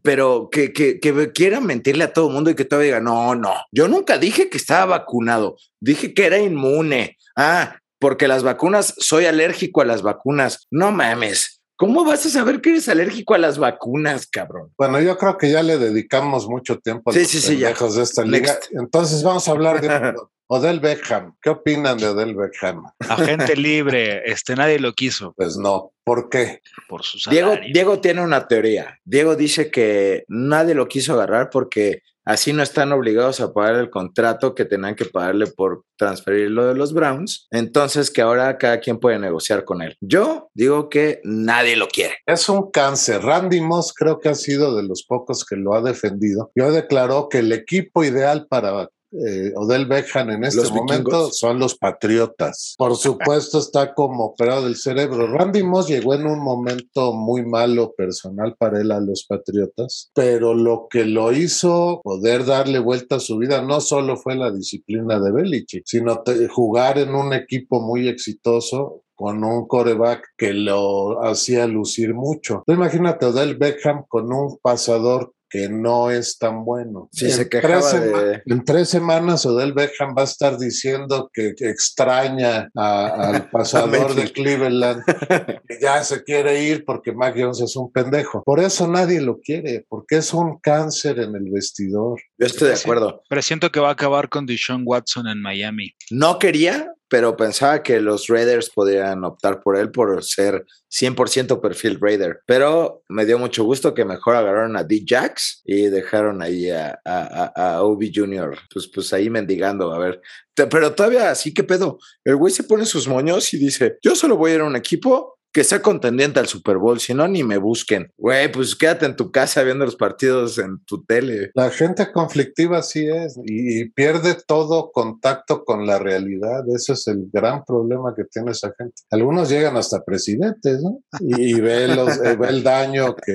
pero que, que, que, quiera mentirle a todo el mundo y que todavía diga, no, no, yo nunca dije que estaba vacunado, dije que era inmune. Ah, porque las vacunas, soy alérgico a las vacunas. No mames. ¿Cómo vas a saber que eres alérgico a las vacunas, cabrón? Bueno, yo creo que ya le dedicamos mucho tiempo a los sí, de esta liga. Entonces vamos a hablar de Odell Beckham. ¿Qué opinan de Odell Beckham? Agente libre, este nadie lo quiso. Pues no. ¿Por qué? Por su Diego, Diego tiene una teoría. Diego dice que nadie lo quiso agarrar porque Así no están obligados a pagar el contrato que tenían que pagarle por transferirlo de los Browns. Entonces que ahora cada quien puede negociar con él. Yo digo que nadie lo quiere. Es un cáncer. Randy Moss creo que ha sido de los pocos que lo ha defendido. Yo declaró que el equipo ideal para eh, Odell Beckham en este momento son los Patriotas. Por supuesto está como operado del cerebro. Randy Moss llegó en un momento muy malo personal para él a los Patriotas, pero lo que lo hizo poder darle vuelta a su vida no solo fue la disciplina de Belichick, sino jugar en un equipo muy exitoso con un coreback que lo hacía lucir mucho. imagínate Odell Beckham con un pasador que no es tan bueno. Sí, en, se quejaba tres en tres semanas Odell Beckham va a estar diciendo que, extraña al pasador de Cleveland, que ya se quiere ir porque Mac Jones es un pendejo. Por eso nadie lo quiere, porque es un cáncer en el vestidor. Yo estoy de acuerdo. Pero siento que va a acabar con Deshaun Watson en Miami. No quería, pero pensaba que los Raiders podrían optar por él por ser 100% perfil Raider. Pero me dio mucho gusto que mejor agarraron a D-Jax y dejaron ahí a, a, Obi Jr. Pues, pues ahí mendigando, a ver. Pero todavía sí, ¿qué pedo? El güey se pone sus moños y dice, yo solo voy a ir a un equipo que sea contendiente al Super Bowl, si no, ni me busquen. Güey, pues quédate en tu casa viendo los partidos en tu tele. La gente conflictiva sí es y, pierde todo contacto con la realidad. Ese es el gran problema que tiene esa gente. Algunos llegan hasta presidentes, ¿no? Y, ve, los, eh, ve el daño que,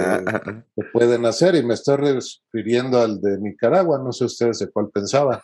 pueden hacer. Y me estoy refiriendo al de Nicaragua, no sé ustedes de cuál pensaba,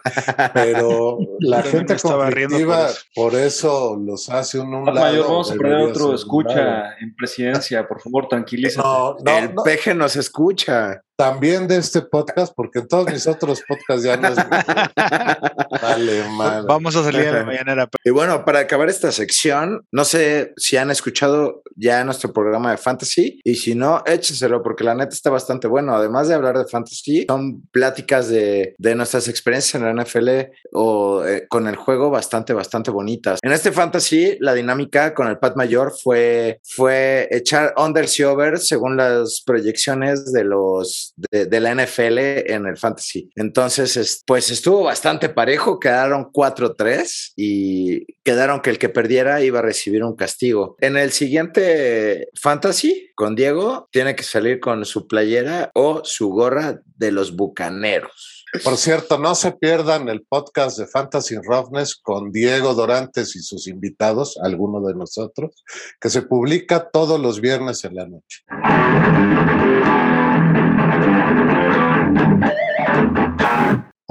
pero la gente conflictiva por eso. los hace un, un lado. vamos a poner otro escucha en presidencia, por favor, tranquilízate. No, el peje nos escucha también de este podcast, porque en todos mis otros podcasts ya no es. vale, mal. Vamos a salir a la mañanera. Y bueno, para acabar esta sección, no sé si han escuchado ya nuestro programa de fantasy y si no, échenselo porque la neta está bastante bueno. Además de hablar de fantasy, son pláticas de, de nuestras experiencias en la NFL o eh, con el juego bastante, bastante bonitas. En este fantasy, la dinámica con el Pat Mayor fue, fue echar unders y overs según las proyecciones de los de, la NFL en el fantasy. Entonces, pues estuvo bastante parejo, quedaron 4-3 y quedaron que el que perdiera iba a recibir un castigo. En el siguiente fantasy, con Diego, tiene que salir con su playera o su gorra de los Bucaneros. Por cierto, no se pierdan el podcast de Fantasy Roughness con Diego Dorantes y sus invitados, algunos de nosotros, que se publica todos los viernes en la noche.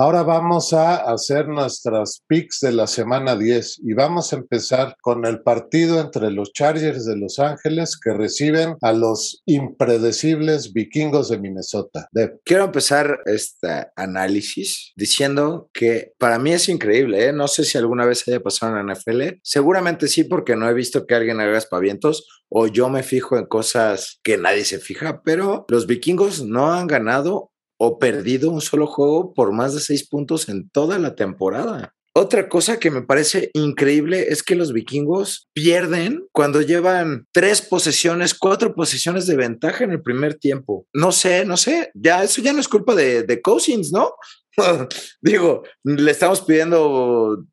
Ahora vamos a hacer nuestras picks de la semana 10 y vamos a empezar con el partido entre los Chargers de Los Ángeles que reciben a los impredecibles vikingos de Minnesota. Quiero empezar este análisis diciendo que para mí es increíble, ¿eh? no sé si alguna vez haya pasado en la NFL, seguramente sí porque no he visto que alguien haga espavientos o yo me fijo en cosas que nadie se fija, pero los vikingos no han ganado o perdido un solo juego por más de seis puntos en toda la temporada. Otra cosa que me parece increíble es que los vikingos pierden cuando llevan tres posesiones, cuatro posesiones de ventaja en el primer tiempo. No sé, no sé, ya eso ya no es culpa de, de Cousins, ¿no? Digo, le estamos pidiendo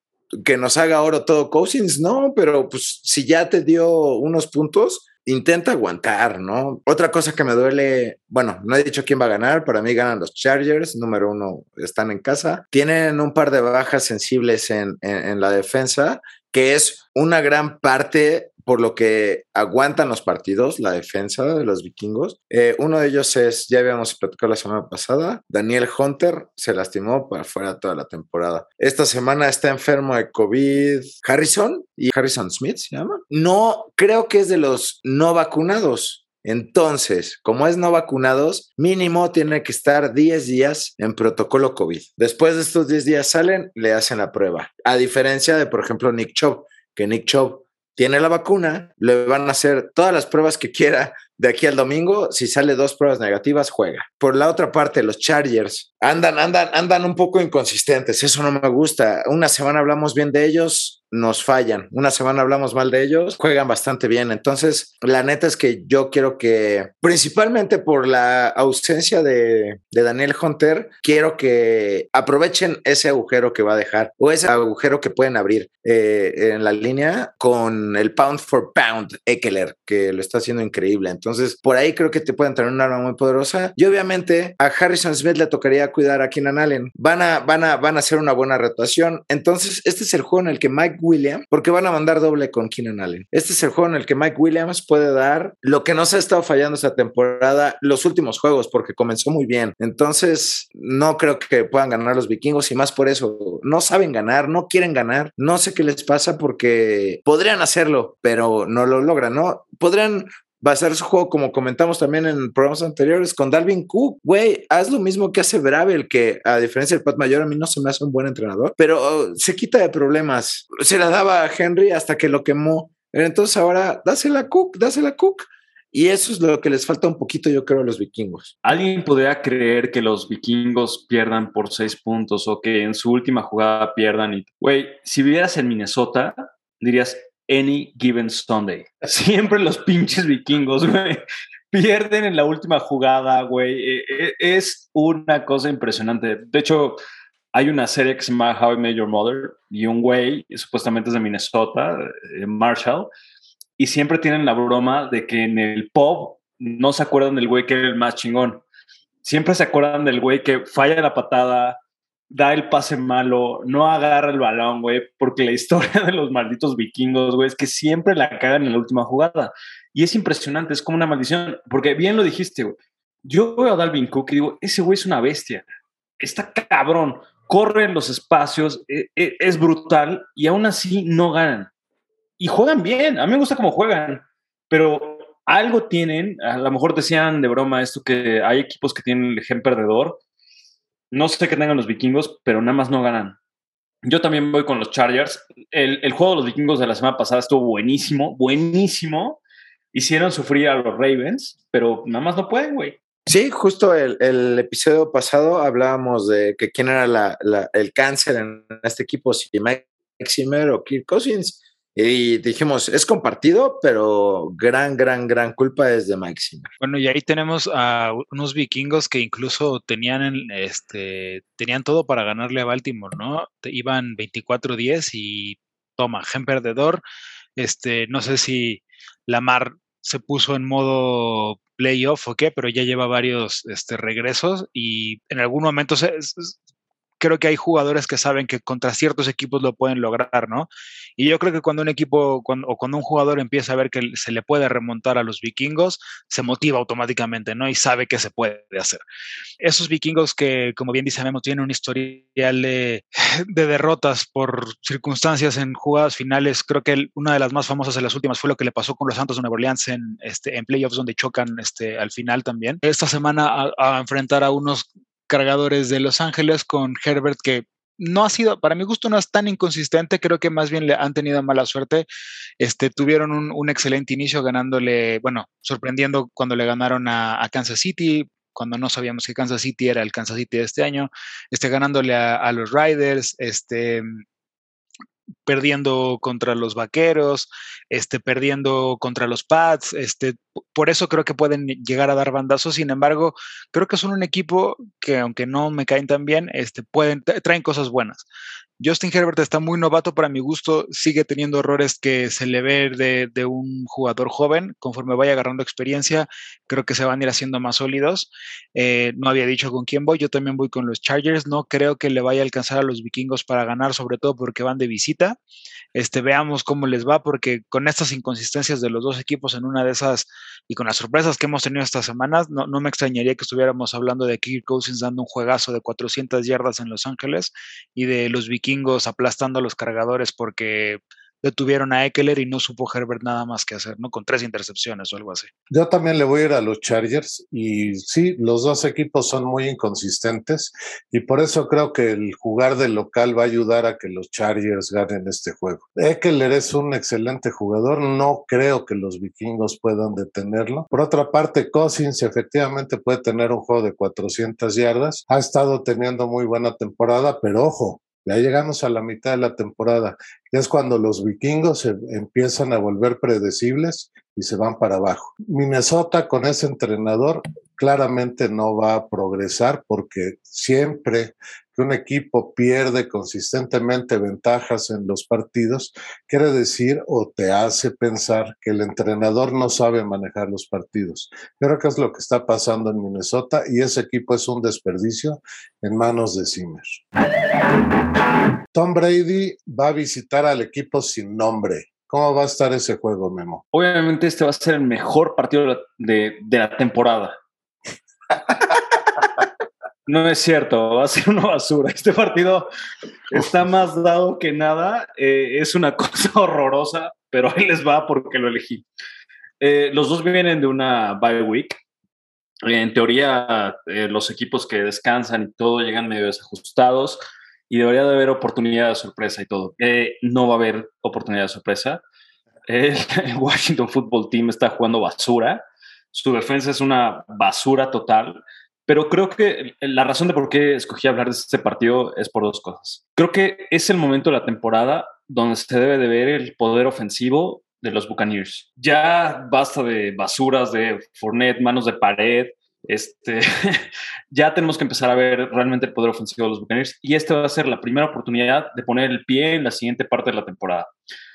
que nos haga oro todo Cousins, no, pero pues si ya te dio unos puntos, intenta aguantar, ¿no? Otra cosa que me duele, bueno, no he dicho quién va a ganar, para mí ganan los Chargers, número uno, están en casa, tienen un par de bajas sensibles en, en la defensa, que es una gran parte por lo que aguantan los partidos, la defensa de los vikingos. Eh, uno de ellos es, ya habíamos platicado la semana pasada, Daniel Hunter se lastimó para fuera toda la temporada. Esta semana está enfermo de COVID Harrison y Harrison Smith se llama. No, creo que es de los no vacunados. Entonces, como es no vacunados, mínimo tiene que estar 10 días en protocolo COVID. Después de estos 10 días salen, le hacen la prueba. A diferencia de, por ejemplo, Nick Chubb, que Nick Chubb tiene la vacuna, le van a hacer todas las pruebas que quiera de aquí al domingo. Si sale dos pruebas negativas, juega. Por la otra parte, los Chargers andan, andan, andan un poco inconsistentes. Eso no me gusta. Una semana hablamos bien de ellos, nos fallan. Una semana hablamos mal de ellos, juegan bastante bien. Entonces, la neta es que yo quiero que, principalmente por la ausencia de, Daniel Hunter, quiero que aprovechen ese agujero que va a dejar o ese agujero que pueden abrir eh, en la línea con el pound for pound Eckler, que lo está haciendo increíble. Entonces, por ahí creo que te pueden tener un arma muy poderosa. Y obviamente a Harrison Smith le tocaría cuidar a Keenan Allen. Van a, van a, van a hacer una buena rotación. Entonces, este es el juego en el que Mike Williams, porque van a mandar doble con Keenan Allen. Este es el juego en el que Mike Williams puede dar lo que nos ha estado fallando esta temporada, los últimos juegos, porque comenzó muy bien. Entonces, no creo que puedan ganar los vikingos y más por eso. No saben ganar, no quieren ganar. No sé qué les pasa porque podrían hacerlo, pero no lo logran, ¿no? Podrían ser su juego, como comentamos también en programas anteriores, con Dalvin Cook. Güey, haz lo mismo que hace Bravel, que a diferencia del Pat Mayor, a mí no se me hace un buen entrenador, pero oh, se quita de problemas. Se la daba a Henry hasta que lo quemó. Entonces ahora, dásela a Cook, dásela a Cook. Y eso es lo que les falta un poquito, yo creo, a los vikingos. ¿Alguien podría creer que los vikingos pierdan por seis puntos o que en su última jugada pierdan? Güey, si vivieras en Minnesota, dirías, any given Sunday. Siempre los pinches vikingos, güey. Pierden en la última jugada, güey. E, e, es una cosa impresionante. De hecho, hay una serie que se llama How I Met Your Mother y un güey, supuestamente es de Minnesota, eh, Marshall, y siempre tienen la broma de que en el pub no se acuerdan del güey que era el más chingón. Siempre se acuerdan del güey que falla la patada, da el pase malo, no agarra el balón, güey, porque la historia de los malditos vikingos, güey, es que siempre la cagan en la última jugada. Y es impresionante, es como una maldición, porque bien lo dijiste. Yo veo a Dalvin Cook y digo, ese güey es una bestia, está cabrón, corre en los espacios, e, e, es brutal y aún así no ganan. Y juegan bien, a mí me gusta cómo juegan, pero algo tienen, a lo mejor decían de broma esto que hay equipos que tienen el gen perdedor, no sé qué tengan los vikingos, pero nada más no ganan. Yo también voy con los Chargers. El, juego de los vikingos de la semana pasada estuvo buenísimo, buenísimo. Hicieron sufrir a los Ravens, pero nada más no pueden, güey. Sí, justo el, episodio pasado hablábamos de que quién era el cáncer en este equipo, si Mike Zimmer o Kirk Cousins. Y dijimos, es compartido, pero gran, gran, gran culpa es de Mike. Bueno, y ahí tenemos a unos vikingos que incluso tenían, este, tenían todo para ganarle a Baltimore, ¿no? Iban 24-10 y toma, gen perdedor. Este, no sé si Lamar se puso en modo playoff o qué, pero ya lleva varios este, regresos y en algún momento se, creo que hay jugadores que saben que contra ciertos equipos lo pueden lograr, ¿no? Y yo creo que cuando un equipo cuando, o cuando un jugador empieza a ver que se le puede remontar a los vikingos, se motiva automáticamente, ¿no? Y sabe que se puede hacer. Esos vikingos que, como bien dice Memo, tienen un historial de, derrotas por circunstancias en jugadas finales, creo que una de las más famosas de las últimas fue lo que le pasó con los Santos de Nueva Orleans en, este, en playoffs donde chocan este, al final también. Esta semana a, a enfrentar a unos cargadores de Los Ángeles con Herbert, que no ha sido, para mi gusto, no es tan inconsistente. Creo que más bien le han tenido mala suerte. Este, tuvieron un, excelente inicio ganándole, bueno, sorprendiendo cuando le ganaron a, Kansas City, cuando no sabíamos que Kansas City era el Kansas City de este año, este, ganándole a, a los Riders, este, perdiendo contra los vaqueros, este, perdiendo contra los Pats, este, por eso creo que pueden llegar a dar bandazos. Sin embargo, creo que son un equipo que, aunque no me caen tan bien, este, pueden, traen cosas buenas. Justin Herbert está muy novato para mi gusto, sigue teniendo errores que se le ve de, un jugador joven. Conforme vaya agarrando experiencia, creo que se van a ir haciendo más sólidos. Eh, no había dicho con quién voy, yo también voy con los Chargers. No creo que le vaya a alcanzar a los vikingos para ganar, sobre todo porque van de visita. Este, veamos cómo les va, porque con estas inconsistencias de los dos equipos en una de esas y con las sorpresas que hemos tenido estas semanas, no, no me extrañaría que estuviéramos hablando de Kirk Cousins dando un juegazo de 400 yardas en Los Ángeles y de los vikingos aplastando a los cargadores porque detuvieron a Eckler y no supo Herbert nada más que hacer, ¿no? Con tres intercepciones o algo así. Yo también le voy a ir a los Chargers y sí, los dos equipos son muy inconsistentes y por eso creo que el jugar de local va a ayudar a que los Chargers ganen este juego. Eckler es un excelente jugador, no creo que los vikingos puedan detenerlo. Por otra parte, Cousins efectivamente puede tener un juego de 400 yardas, ha estado teniendo muy buena temporada, pero ojo, ya llegamos a la mitad de la temporada. Ya es cuando los vikingos empiezan a volver predecibles y se van para abajo. Minnesota con ese entrenador claramente no va a progresar porque siempre que un equipo pierde consistentemente ventajas en los partidos, quiere decir o te hace pensar que el entrenador no sabe manejar los partidos. Creo que es lo que está pasando en Minnesota y ese equipo es un desperdicio en manos de Zimmer. Tom Brady va a visitar al equipo sin nombre. ¿Cómo va a estar ese juego, Memo? Obviamente este va a ser el mejor partido de, la temporada. No es cierto, va a ser una basura. Este partido está más dado que nada. Eh, es una cosa horrorosa, pero ahí les va porque lo elegí. Eh, los dos vienen de una bye week. En teoría, eh, los equipos que descansan y todo llegan medio desajustados y debería de haber oportunidad de sorpresa y todo. Eh, no va a haber oportunidad de sorpresa. El Washington Football Team está jugando basura. Su defensa es una basura total. Pero creo que la razón de por qué escogí hablar de este partido es por dos cosas. Creo que es el momento de la temporada donde se debe de ver el poder ofensivo de los Buccaneers. Ya basta de basuras de Fournette, manos de pared, este, ya tenemos que empezar a ver realmente el poder ofensivo de los Buccaneers y esta va a ser la primera oportunidad de poner el pie en la siguiente parte de la temporada.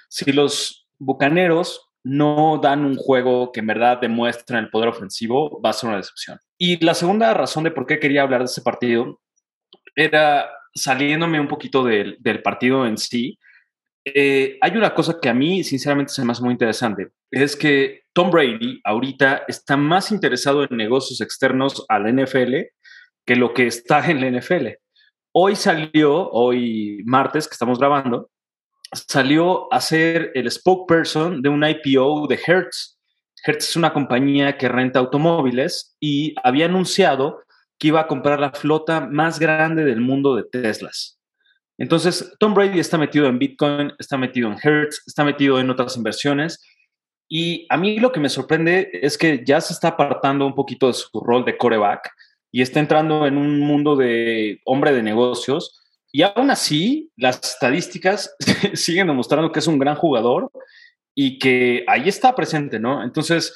Si los Bucaneros no dan un juego que en verdad demuestra el poder ofensivo, va a ser una decepción. Y la segunda razón de por qué quería hablar de ese partido era saliéndome un poquito del, del partido en sí, eh, hay una cosa que a mí sinceramente se me muy interesante, es que Tom Brady ahorita está más interesado en negocios externos al NFL que lo que está en la NFL. Hoy salió, hoy martes que estamos grabando, salió a ser el spokesperson de un IPO de Hertz. Hertz es una compañía que renta automóviles y había anunciado que iba a comprar la flota más grande del mundo de Teslas. Entonces, Tom Brady está metido en Bitcoin, está metido en Hertz, está metido en otras inversiones. Y a mí lo que me sorprende es que ya se está apartando un poquito de su rol de coreback y está entrando en un mundo de hombre de negocios Y aún así, las estadísticas siguen demostrando que es un gran jugador y que ahí está presente, ¿no? Entonces,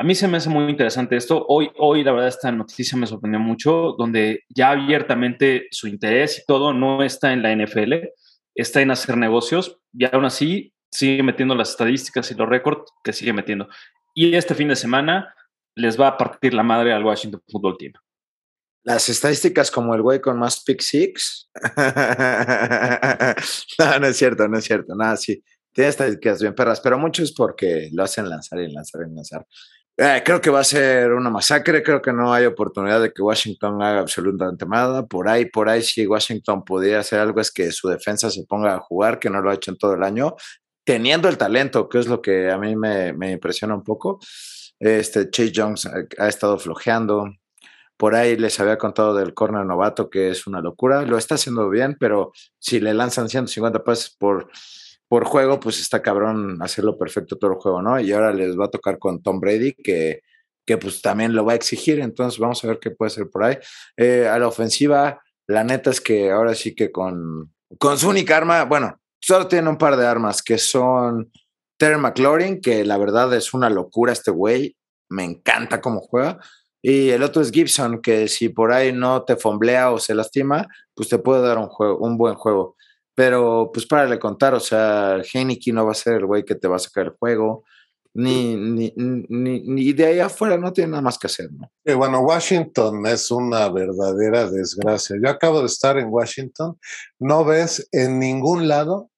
a mí se me hace muy interesante esto. Hoy, hoy la verdad, esta noticia me sorprendió mucho, donde ya abiertamente su interés y todo no está en la NFL, está en hacer negocios y aún así sigue metiendo las estadísticas y los récords que sigue metiendo. Y este fin de semana les va a partir la madre al Washington Football Team. Las estadísticas como el güey con más pick six. no, no es cierto, no es cierto. Nada, sí. Tiene estadísticas bien perras, pero mucho es porque lo hacen lanzar y lanzar y lanzar. Eh, creo que va a ser una masacre. Creo que no hay oportunidad de que Washington haga absolutamente nada. Por ahí, por ahí, si Washington pudiera hacer algo, es que su defensa se ponga a jugar, que no lo ha hecho en todo el año, teniendo el talento, que es lo que a mí me, impresiona un poco. Este Chase Jones ha, ha, estado flojeando. Por ahí les había contado del corner novato, que es una locura. Lo está haciendo bien, pero si le lanzan 150 pases por por juego, pues está cabrón hacerlo perfecto todo el juego, ¿no? Y ahora les va a tocar con Tom Brady, que, que pues también lo va a exigir, entonces vamos a ver qué puede ser por ahí. Eh, a la ofensiva, la neta es que ahora sí que con, con su única arma, bueno, solo tiene un par de armas, que son Terry McLaurin, que la verdad es una locura este güey, me encanta cómo juega. Y el otro es Gibson, que si por ahí no te fomblea o se lastima, pues te puede dar un, juego, un buen juego. Pero pues para le contar, o sea, Heineken no va a ser el güey que te va a sacar el juego, ni, ni, ni, ni, de ahí afuera no tiene nada más que hacer, ¿no? Bueno, Washington es una verdadera desgracia. Yo acabo de estar en Washington, no ves en ningún lado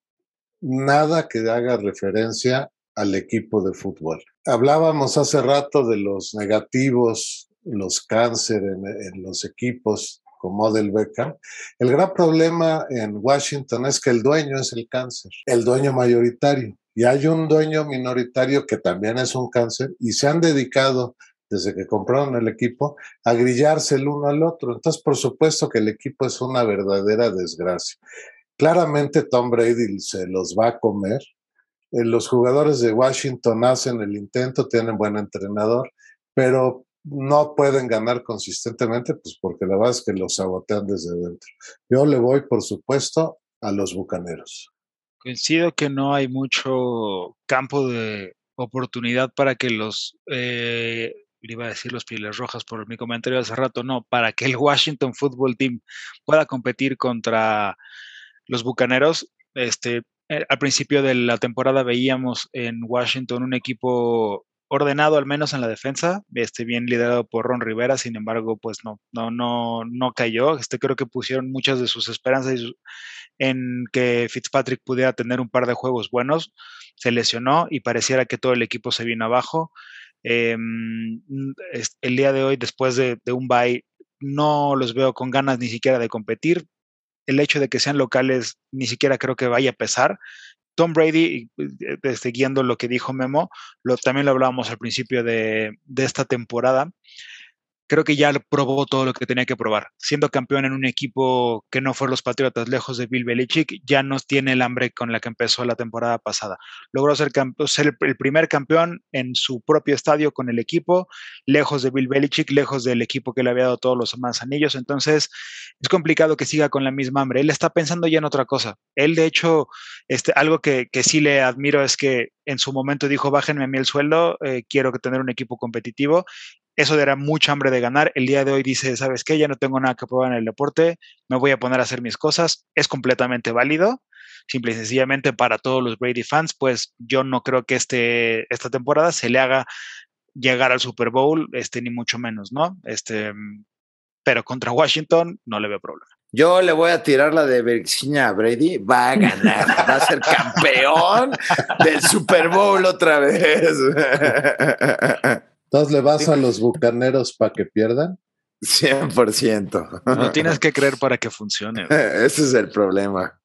nada que haga referencia al equipo de fútbol. Hablábamos hace rato de los negativos, los cáncer en, en los equipos como del Beckham. El gran problema en Washington es que el dueño es el cáncer, el dueño mayoritario. Y hay un dueño minoritario que también es un cáncer y se han dedicado desde que compraron el equipo, a grillarse el uno al otro. Entonces, por supuesto que el equipo es una verdadera desgracia. Claramente Tom Brady se los va a comer. Eh, los jugadores de Washington hacen el intento, tienen buen entrenador, pero no pueden ganar consistentemente, pues porque la verdad es que los sabotean desde dentro. Yo le voy, por supuesto, a los bucaneros. Coincido que no hay mucho campo de oportunidad para que los, eh, iba a decir los Pieles Rojas por mi comentario hace rato, no, para que el Washington Football Team pueda competir contra los bucaneros. Este, eh, al principio de la temporada veíamos en Washington un equipo ordenado al menos en la defensa, este, bien liderado por Ron Rivera, sin embargo, pues no, no, no, no cayó. Este, creo que pusieron muchas de sus esperanzas en que Fitzpatrick pudiera tener un par de juegos buenos. Se lesionó y pareciera que todo el equipo se vino abajo. Em, el día de hoy, después de, de un bye, no los veo con ganas ni siquiera de competir. El hecho de que sean locales ni siquiera creo que vaya a pesar. Tom Brady, este, guiando lo que dijo Memo, lo, también lo hablábamos al principio de esta temporada, creo que ya probó todo lo que tenía que probar. Siendo campeón en un equipo que no fue los Patriotas, lejos de Bill Belichick, ya no tiene el hambre con la que empezó la temporada pasada. Logró ser, el primer campeón en su propio estadio con el equipo, lejos de Bill Belichick, lejos del equipo que le había dado todos los demás anillos. Entonces, es complicado que siga con la misma hambre. Él está pensando ya en otra cosa. Él, de hecho, este, algo que, que sí le admiro es que en su momento dijo, bájenme a mí el sueldo, eh, quiero tener un equipo competitivo eso era mucha hambre de ganar. El día de hoy dice, ¿sabes qué? Ya no tengo nada que probar en el deporte, me voy a poner a hacer mis cosas. Es completamente válido. Simple y sencillamente para todos los Brady fans, pues yo no creo que este, esta temporada se le haga llegar al Super Bowl, este, ni mucho menos, ¿no? Este, pero contra Washington no le veo problema. Yo le voy a tirar la de Virginia Brady. Va a ganar, va a ser campeón del Super Bowl otra vez. Entonces le vas a los bucaneros para que pierdan. 100%. No tienes que creer para que funcione. Ese es el problema.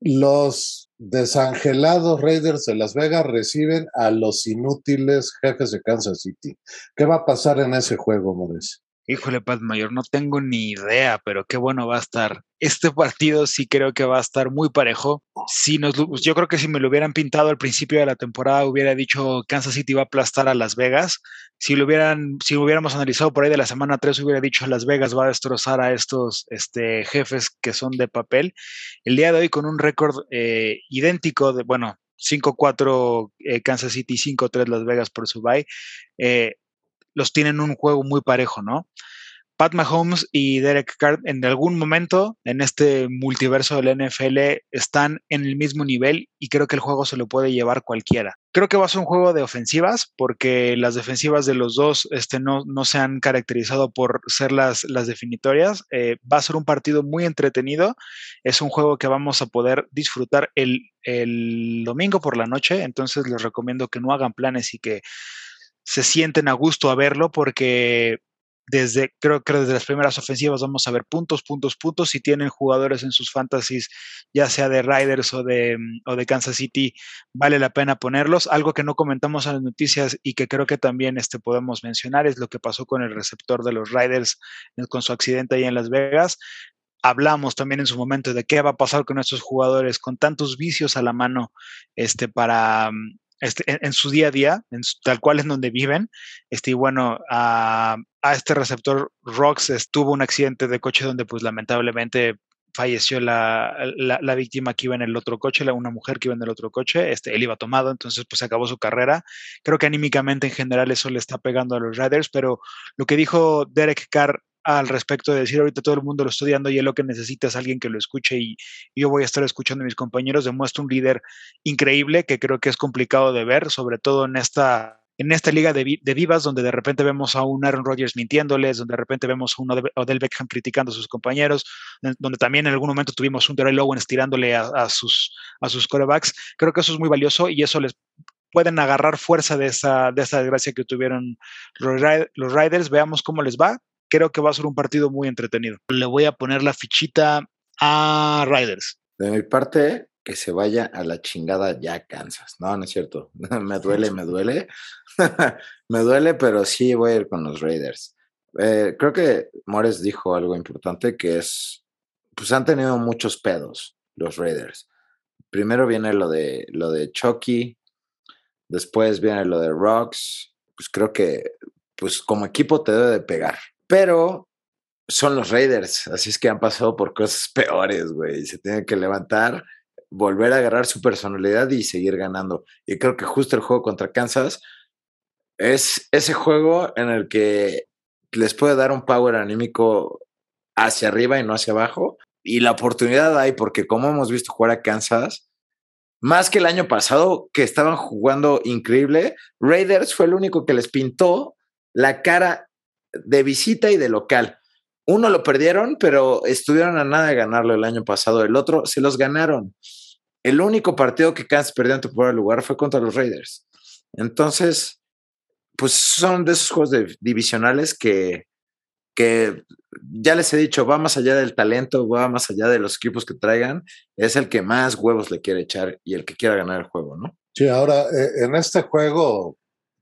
Los desangelados Raiders de Las Vegas reciben a los inútiles jefes de Kansas City. ¿Qué va a pasar en ese juego, Mauricio? Híjole, Pat Mayor, no tengo ni idea, pero qué bueno va a estar. Este partido sí creo que va a estar muy parejo. Si nos, yo creo que si me lo hubieran pintado al principio de la temporada, hubiera dicho Kansas City va a aplastar a Las Vegas. Si lo hubieran, si lo hubiéramos analizado por ahí de la semana 3, hubiera dicho Las Vegas va a destrozar a estos este, jefes que son de papel. El día de hoy con un récord eh, idéntico de, bueno, 5-4 eh, Kansas City, 5-3 Las Vegas por su. Eh, los tienen un juego muy parejo, ¿no? Pat Mahomes y Derek Carr en algún momento en este multiverso del NFL están en el mismo nivel y creo que el juego se lo puede llevar cualquiera. Creo que va a ser un juego de ofensivas porque las defensivas de los dos este, no, no se han caracterizado por ser las, las definitorias. Eh, va a ser un partido muy entretenido. Es un juego que vamos a poder disfrutar el, el domingo por la noche. Entonces les recomiendo que no hagan planes y que se sienten a gusto a verlo porque desde, creo que desde las primeras ofensivas vamos a ver puntos, puntos, puntos. Si tienen jugadores en sus fantasies, ya sea de Riders o de, mm, o de Kansas City, vale la pena ponerlos. Algo que no comentamos en las noticias y que creo que también este, podemos mencionar es lo que pasó con el receptor de los Riders eh, con su accidente ahí en Las Vegas. Hablamos también en su momento de qué va a pasar con estos jugadores con tantos vicios a la mano este, para, mm, este, en, su día a día, tal cual es donde viven. Este, y bueno, a, este receptor Rox tuvo un accidente de coche donde pues lamentablemente falleció la, la, víctima que iba en el otro coche, una mujer que iba en el otro coche, este, él iba tomado, entonces pues acabó su carrera. Creo que anímicamente en general eso le está pegando a los Riders, pero lo que dijo Derek Carr al respecto de decir ahorita todo el mundo lo estudiando y es lo que necesita es alguien que lo escuche y, yo voy a estar escuchando a mis compañeros, demuestra un líder increíble que creo que es complicado de ver, sobre todo en esta en esta liga de, de vivas donde de repente vemos a un Aaron Rodgers mintiéndoles, donde de repente vemos a un Odell Beckham criticando a sus compañeros, donde también en algún momento tuvimos un Terrell Owens tirándole a, sus, a sus corebacks. Creo que eso es muy valioso y eso les pueden agarrar fuerza de esa, de esa desgracia que tuvieron los, los Riders. Veamos cómo les va creo que va a ser un partido muy entretenido. Le voy a poner la fichita a Riders. De mi parte, que se vaya a la chingada ya Kansas. No, no es cierto. me duele, me duele. me duele, pero sí voy a ir con los Raiders. Eh, creo que Mores dijo algo importante que es, pues han tenido muchos pedos los Raiders. Primero viene lo de lo de Chucky, después viene lo de Rocks. Pues creo que, pues como equipo te debe de pegar pero son los Raiders, así es que han pasado por cosas peores, güey. Se tienen que levantar, volver a agarrar su personalidad y seguir ganando. Y creo que justo el juego contra Kansas es ese juego en el que les puede dar un power anímico hacia arriba y no hacia abajo. Y la oportunidad hay, porque como hemos visto jugar a Kansas, más que el año pasado, que estaban jugando increíble, Raiders fue el único que les pintó la cara de visita y de local. Uno lo perdieron, pero estuvieron a nada de ganarlo el año pasado. El otro se los ganaron. El único partido que Kansas perdió en temporada lugar fue contra los Raiders. Entonces, pues son de esos juegos divisionales que, que ya les he dicho, va más allá del talento, va más allá de los equipos que traigan, es el que más huevos le quiere echar y el que quiera ganar el juego, ¿no? Sí, ahora eh, en este juego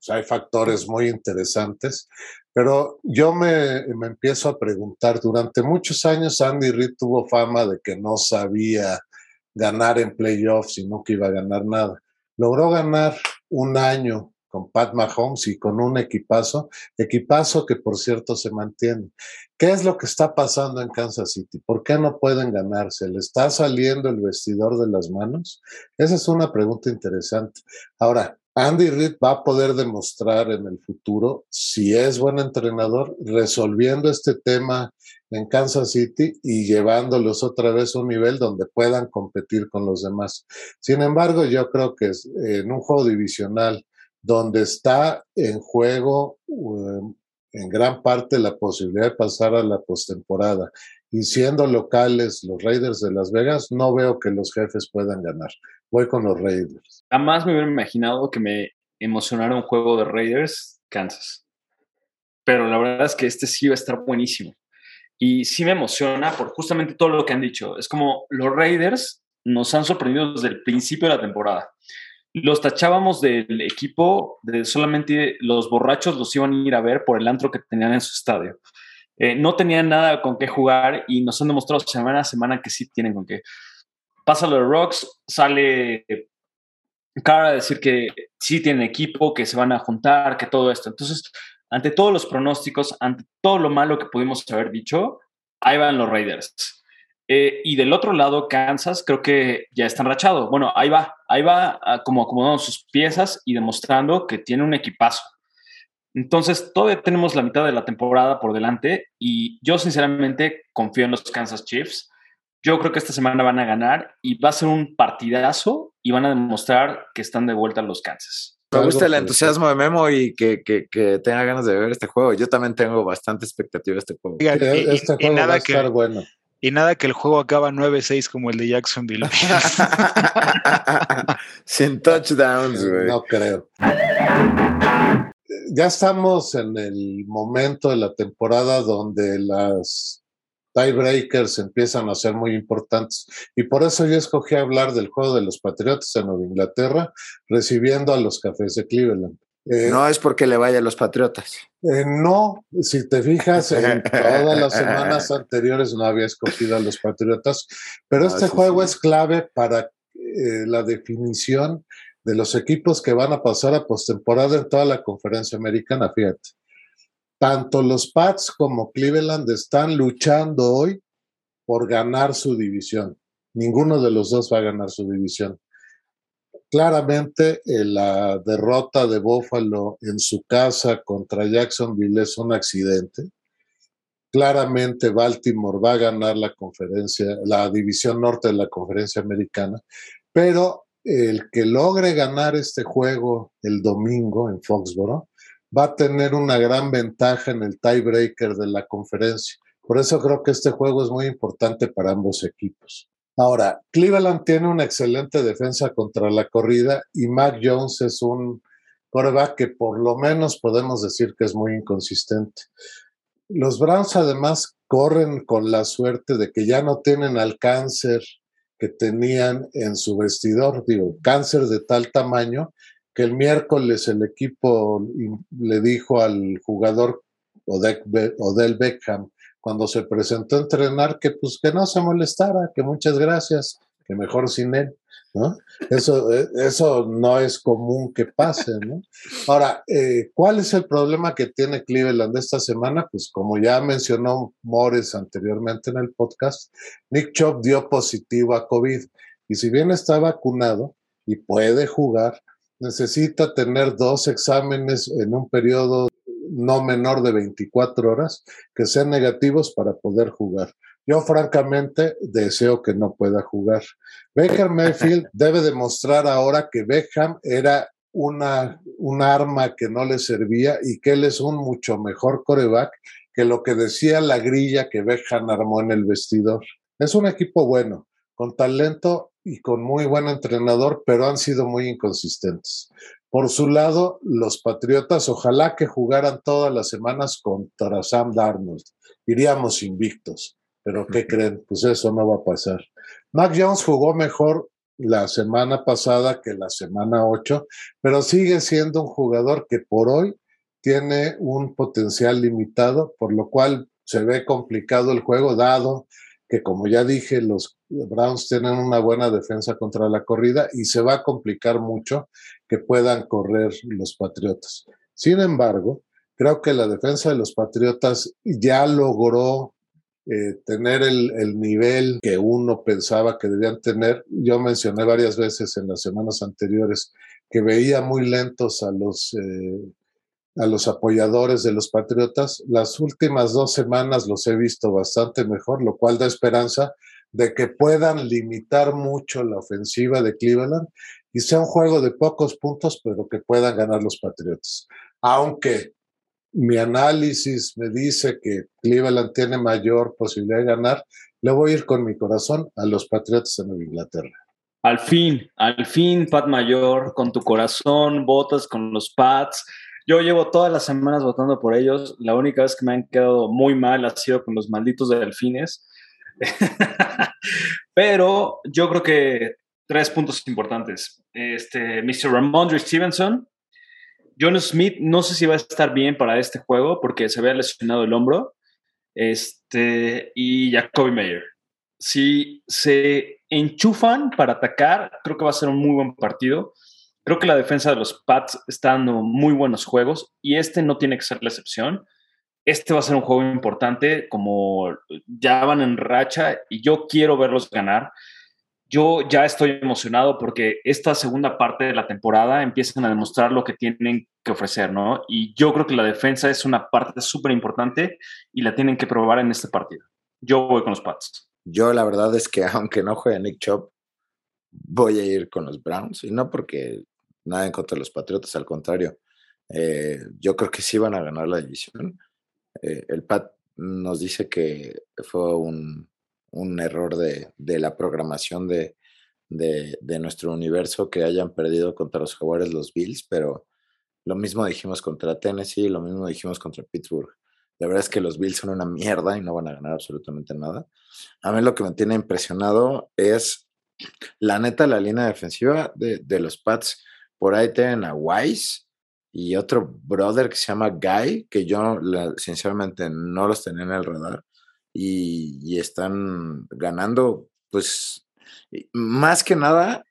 hay factores muy interesantes, pero yo me, me, empiezo a preguntar, durante muchos años Andy Reid tuvo fama de que no sabía ganar en playoffs y que iba a ganar nada. Logró ganar un año con Pat Mahomes y con un equipazo, equipazo que por cierto se mantiene. ¿Qué es lo que está pasando en Kansas City? ¿Por qué no pueden ganarse? ¿Le está saliendo el vestidor de las manos? Esa es una pregunta interesante. Ahora, Andy Reid va a poder demostrar en el futuro si es buen entrenador, resolviendo este tema en Kansas City y llevándolos otra vez a un nivel donde puedan competir con los demás. Sin embargo, yo creo que en un juego divisional donde está en juego um, en gran parte la posibilidad de pasar a la postemporada y siendo locales los Raiders de Las Vegas, no veo que los jefes puedan ganar. Voy con los Raiders. Jamás me hubiera imaginado que me emocionara un juego de Raiders Kansas. Pero la verdad es que este sí va a estar buenísimo. Y sí me emociona por justamente todo lo que han dicho. Es como los Raiders nos han sorprendido desde el principio de la temporada. Los tachábamos del equipo de solamente los borrachos los iban a ir a ver por el antro que tenían en su estadio. eh, no tenían nada con qué jugar y nos han demostrado semana a semana que sí tienen con qué. Pasa lo de Rocks, sale Cara a decir que sí tienen equipo, que se van a juntar, que todo esto. Entonces, ante todos los pronósticos, ante todo lo malo que pudimos haber dicho, ahí van los Raiders. Eh, y del otro lado, Kansas creo que ya está enrachado. Bueno, ahí va, ahí va ah, como acomodando sus piezas y demostrando que tiene un equipazo. Entonces, todavía tenemos la mitad de la temporada por delante y yo sinceramente confío en los Kansas Chiefs. Yo creo que esta semana van a ganar y va a ser un partidazo y van a demostrar que están de vuelta los Kansas. Me gusta el entusiasmo de Memo y que, que, que, tenga ganas de ver este juego. Yo también tengo bastante expectativa de este juego. y, este juego nada va a estar bueno. Y nada que el juego acaba 9-6 como el de Jacksonville. Sin touchdowns, güey. No creo. Ya estamos en el momento de la temporada donde las tiebreakers empiezan a ser muy importantes. Y por eso yo escogí hablar del juego de los Patriotas en Nueva Inglaterra, recibiendo a los Cafés de Cleveland. Eh, no es porque le vaya a los Patriotas. Eh, no, si te fijas, en todas las semanas anteriores no había escogido a los Patriotas, pero este juego es clave para eh, la definición de los equipos que van a pasar a postemporada en toda la conferencia americana, fíjate tanto los Pats como Cleveland están luchando hoy por ganar su división. Ninguno de los dos va a ganar su división. Claramente eh, la derrota de Buffalo en su casa contra Jacksonville es un accidente. Claramente Baltimore va a ganar la conferencia, la división norte de la conferencia americana, pero el que logre ganar este juego el domingo en Foxborough va a tener una gran ventaja en el tiebreaker de la conferencia. Por eso creo que este juego es muy importante para ambos equipos. Ahora, Cleveland tiene una excelente defensa contra la corrida y Mac Jones es un quarterback que por lo menos podemos decir que es muy inconsistente. Los Browns además corren con la suerte de que ya no tienen al cáncer que tenían en su vestidor, digo, cáncer de tal tamaño que el miércoles el equipo le dijo al jugador Odell Beckham cuando se presentó a entrenar que pues que no se molestara, que muchas gracias, que mejor sin él, ¿no? Eso, eh, eso no es común que pase, ¿no? Ahora, eh, ¿cuál es el problema que tiene Cleveland esta semana? Pues como ya mencionó Morris anteriormente en el podcast, Nick Chubb dio positivo a COVID y si bien está vacunado y puede jugar, necesita tener dos exámenes en un periodo no menor de 24 horas que sean negativos para poder jugar. Yo francamente deseo que no pueda jugar. Baker Mayfield debe demostrar ahora que Beckham era una, un arma que no le servía y que él es un mucho mejor coreback que lo que decía la grilla que Beckham armó en el vestidor. Es un equipo bueno, con talento y con muy buen entrenador, pero han sido muy inconsistentes. Por su lado, los Patriotas, ojalá que jugaran todas las semanas contra Sam Darnold. Iríamos invictos, pero ¿qué creen? Pues eso no va a pasar. Mac Jones jugó mejor la semana pasada que la semana 8, pero sigue siendo un jugador que por hoy tiene un potencial limitado, por lo cual se ve complicado el juego, dado que como ya dije, los Browns tienen una buena defensa contra la corrida y se va a complicar mucho que puedan correr los Patriotas. Sin embargo, creo que la defensa de los Patriotas ya logró eh, tener el, nivel que uno pensaba que debían tener. Yo mencioné varias veces en las semanas anteriores que veía muy lentos a los eh, a los apoyadores de los Patriotas. Las últimas dos semanas los he visto bastante mejor, lo cual da esperanza de que puedan limitar mucho la ofensiva de Cleveland y sea un juego de pocos puntos, pero que puedan ganar los Patriotas. Aunque mi análisis me dice que Cleveland tiene mayor posibilidad de ganar, le voy a ir con mi corazón a los Patriotas Nueva Inglaterra. Al fin, al fin, Pat Mayor, con tu corazón, votas con los Pats yo llevo todas las semanas votando por ellos. La única vez que me han quedado muy mal ha sido con los malditos delfines. Pero yo creo que tres puntos importantes. Este, Mr. Ramondre Stevenson. John Smith, no sé si va a estar bien para este juego porque se había lesionado el hombro. este, y Jacoby Mayer. Si se enchufan para atacar, creo que va a ser un muy buen partido. Creo que la defensa de los Pats está dando muy buenos juegos y este no tiene que ser la excepción. Este va a ser un juego importante, como ya van en racha y yo quiero verlos ganar. Yo ya estoy emocionado porque esta segunda parte de la temporada empiezan a demostrar lo que tienen que ofrecer, ¿no? Y yo creo que la defensa es una parte súper importante y la tienen que probar en este partido. Yo voy con los Pats. Yo la verdad es que aunque no juegue Nick Chop, voy a ir con los Browns y no porque nada en contra de los Patriotas, al contrario. Eh, yo creo que sí van a ganar la división. Eh, el Pat nos dice que fue un, error de, la programación de, de, nuestro universo que hayan perdido contra los Jaguares los Bills, pero lo mismo dijimos contra Tennessee, lo mismo dijimos contra Pittsburgh. La verdad es que los Bills son una mierda y no van a ganar absolutamente nada. A mí lo que me tiene impresionado es, la neta, la línea defensiva de, de los Pats por ahí tienen a Wise y otro brother que se llama Guy, que yo sinceramente no los tenía en el radar y, están ganando, pues, más que nada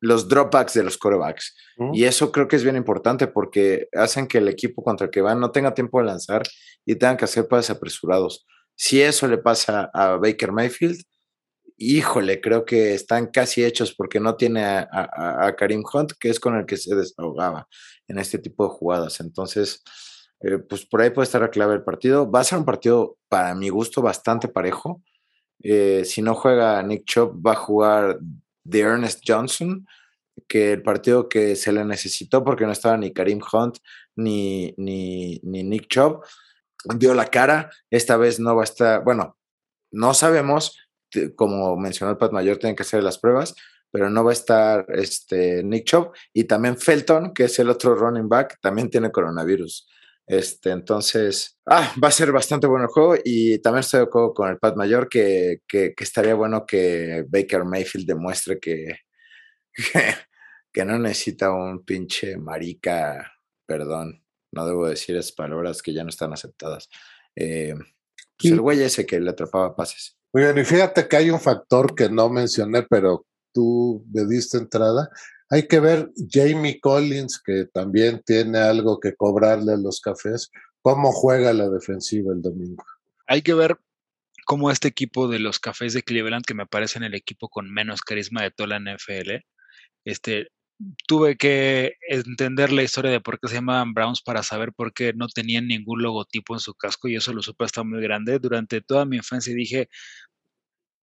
los dropbacks de los corebacks. Y eso creo que es bien importante porque hacen que el equipo contra el que van no tenga tiempo de lanzar y tengan que hacer pases apresurados. Si eso le pasa a Baker Mayfield, híjole, creo que están casi hechos porque no tiene a, Karim Hunt, que es con el que se desahogaba en este tipo de jugadas. Entonces, eh, pues por ahí puede estar la clave del partido. Va a ser un partido, para mi gusto, bastante parejo. Eh, si no juega Nick Chop, va a jugar de Ernest Johnson, que el partido que se le necesitó porque no estaba ni Karim Hunt ni, ni, ni Nick Chop, dio la cara. Esta vez no va a estar, bueno, no sabemos como mencionó el Pat Mayor, tienen que hacer las pruebas, pero no va a estar este, Nick Chubb y también Felton, que es el otro running back, también tiene coronavirus. Este, entonces, ah, va a ser bastante bueno el juego y también estoy de acuerdo con el Pat Mayor que, que, estaría bueno que Baker Mayfield demuestre que, que, no necesita un pinche marica, perdón, no debo decir esas palabras que ya no están aceptadas. Eh, pues el güey ese que le atrapaba pases. Bien, y fíjate que hay un factor que no mencioné, pero tú me diste entrada. Hay que ver Jamie Collins, que también tiene algo que cobrarle a los cafés, cómo juega la defensiva el domingo. Hay que ver cómo este equipo de los cafés de Cleveland, que me parece el equipo con menos carisma de toda la NFL, este, tuve que entender la historia de por qué se llamaban Browns para saber por qué no tenían ningún logotipo en su casco y eso lo supe hasta muy grande. Durante toda mi infancia dije,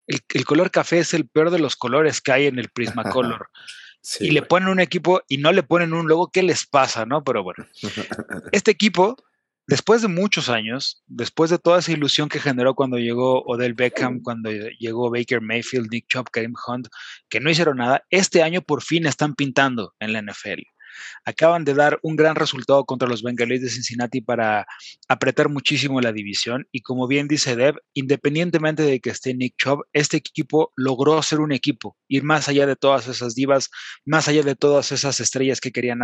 el, color café es el peor de los colores que hay en el Prismacolor. y le ponen un equipo y no le ponen un logo, ¿qué les pasa, no? Pero bueno, este equipo, después de muchos años, después de toda esa ilusión que generó cuando llegó Odell Beckham, cuando llegó Baker Mayfield, Nick Chubb, Karim Hunt, que no hicieron nada, este año por fin están pintando en la NFL. Acaban de dar un gran resultado contra los Bengalíes de Cincinnati para apretar muchísimo la división y como bien dice Deb, independientemente de que esté Nick Chubb, este equipo logró ser un equipo, ir más allá de todas esas divas, más allá de todas esas estrellas que querían,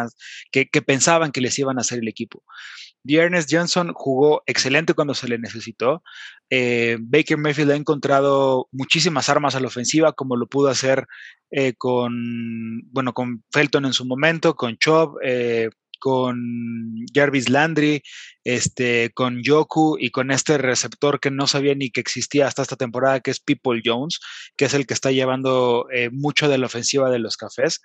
que, que pensaban que les iban a hacer el equipo. Ernest Johnson jugó excelente cuando se le necesitó. Eh, Baker Mayfield ha encontrado muchísimas armas a la ofensiva, como lo pudo hacer eh, con, bueno, con Felton en su momento, con Chubb, eh, con Jarvis Landry, este, con Yoku y con este receptor que no sabía ni que existía hasta esta temporada, que es People Jones, que es el que está llevando mucho de la ofensiva de los cafés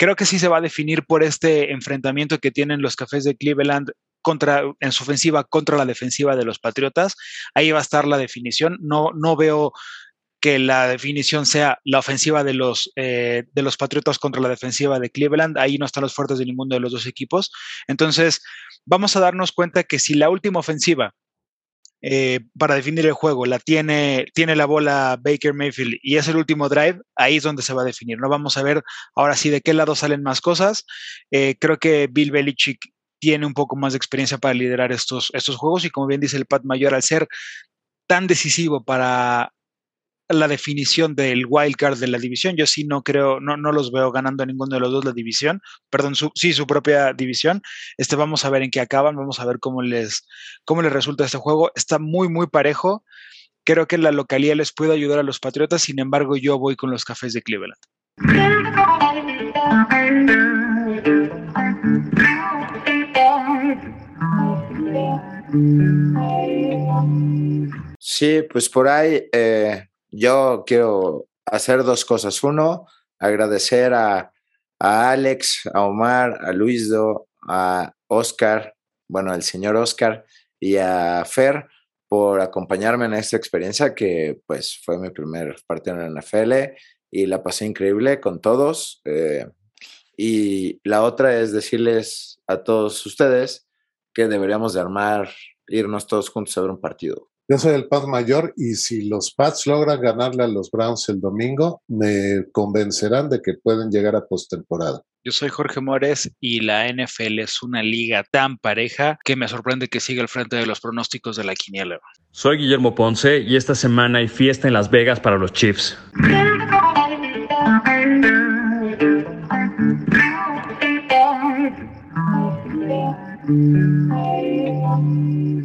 creo que sí se va a definir por este enfrentamiento que tienen los cafés de Cleveland contra, en su ofensiva contra la defensiva de los Patriotas. Ahí va a estar la definición. No, no veo que la definición sea la ofensiva de los, eh, de los Patriotas contra la defensiva de Cleveland. Ahí no están los fuertes de ninguno de los dos equipos. Entonces, vamos a darnos cuenta que si la última ofensiva eh, para definir el juego la tiene, tiene la bola Baker Mayfield y es el último drive, ahí es donde se va a definir. No vamos a ver ahora sí de qué lado salen más cosas. Eh, creo que Bill Belichick tiene un poco más de experiencia para liderar estos, estos juegos y como bien dice el Pat Mayor, al ser tan decisivo para la definición del wild card de la división. Yo sí no creo, no, no los veo ganando a ninguno de los dos la división, perdón, su, sí, su propia división. Este, vamos a ver en qué acaban, vamos a ver cómo les, cómo les resulta este juego. Está muy, muy parejo. Creo que la localidad les puede ayudar a los Patriotas, sin embargo, yo voy con los cafés de Cleveland. Sí, pues por ahí eh, yo quiero hacer dos cosas. Uno, agradecer a, Alex, a Omar, a Luisdo, a Oscar, bueno, al señor Oscar y a Fer por acompañarme en esta experiencia que pues fue mi primer partido en la NFL y la pasé increíble con todos. Eh, y la otra es decirles a todos ustedes que deberíamos de armar, irnos todos juntos a ver un partido. Yo soy el Paz Mayor y si los Pats logran ganarle a los Browns el domingo, me convencerán de que pueden llegar a postemporada. Yo soy Jorge Mores y la NFL es una liga tan pareja que me sorprende que siga al frente de los pronósticos de la quiniela. Soy Guillermo Ponce y esta semana hay fiesta en Las Vegas para los Chiefs.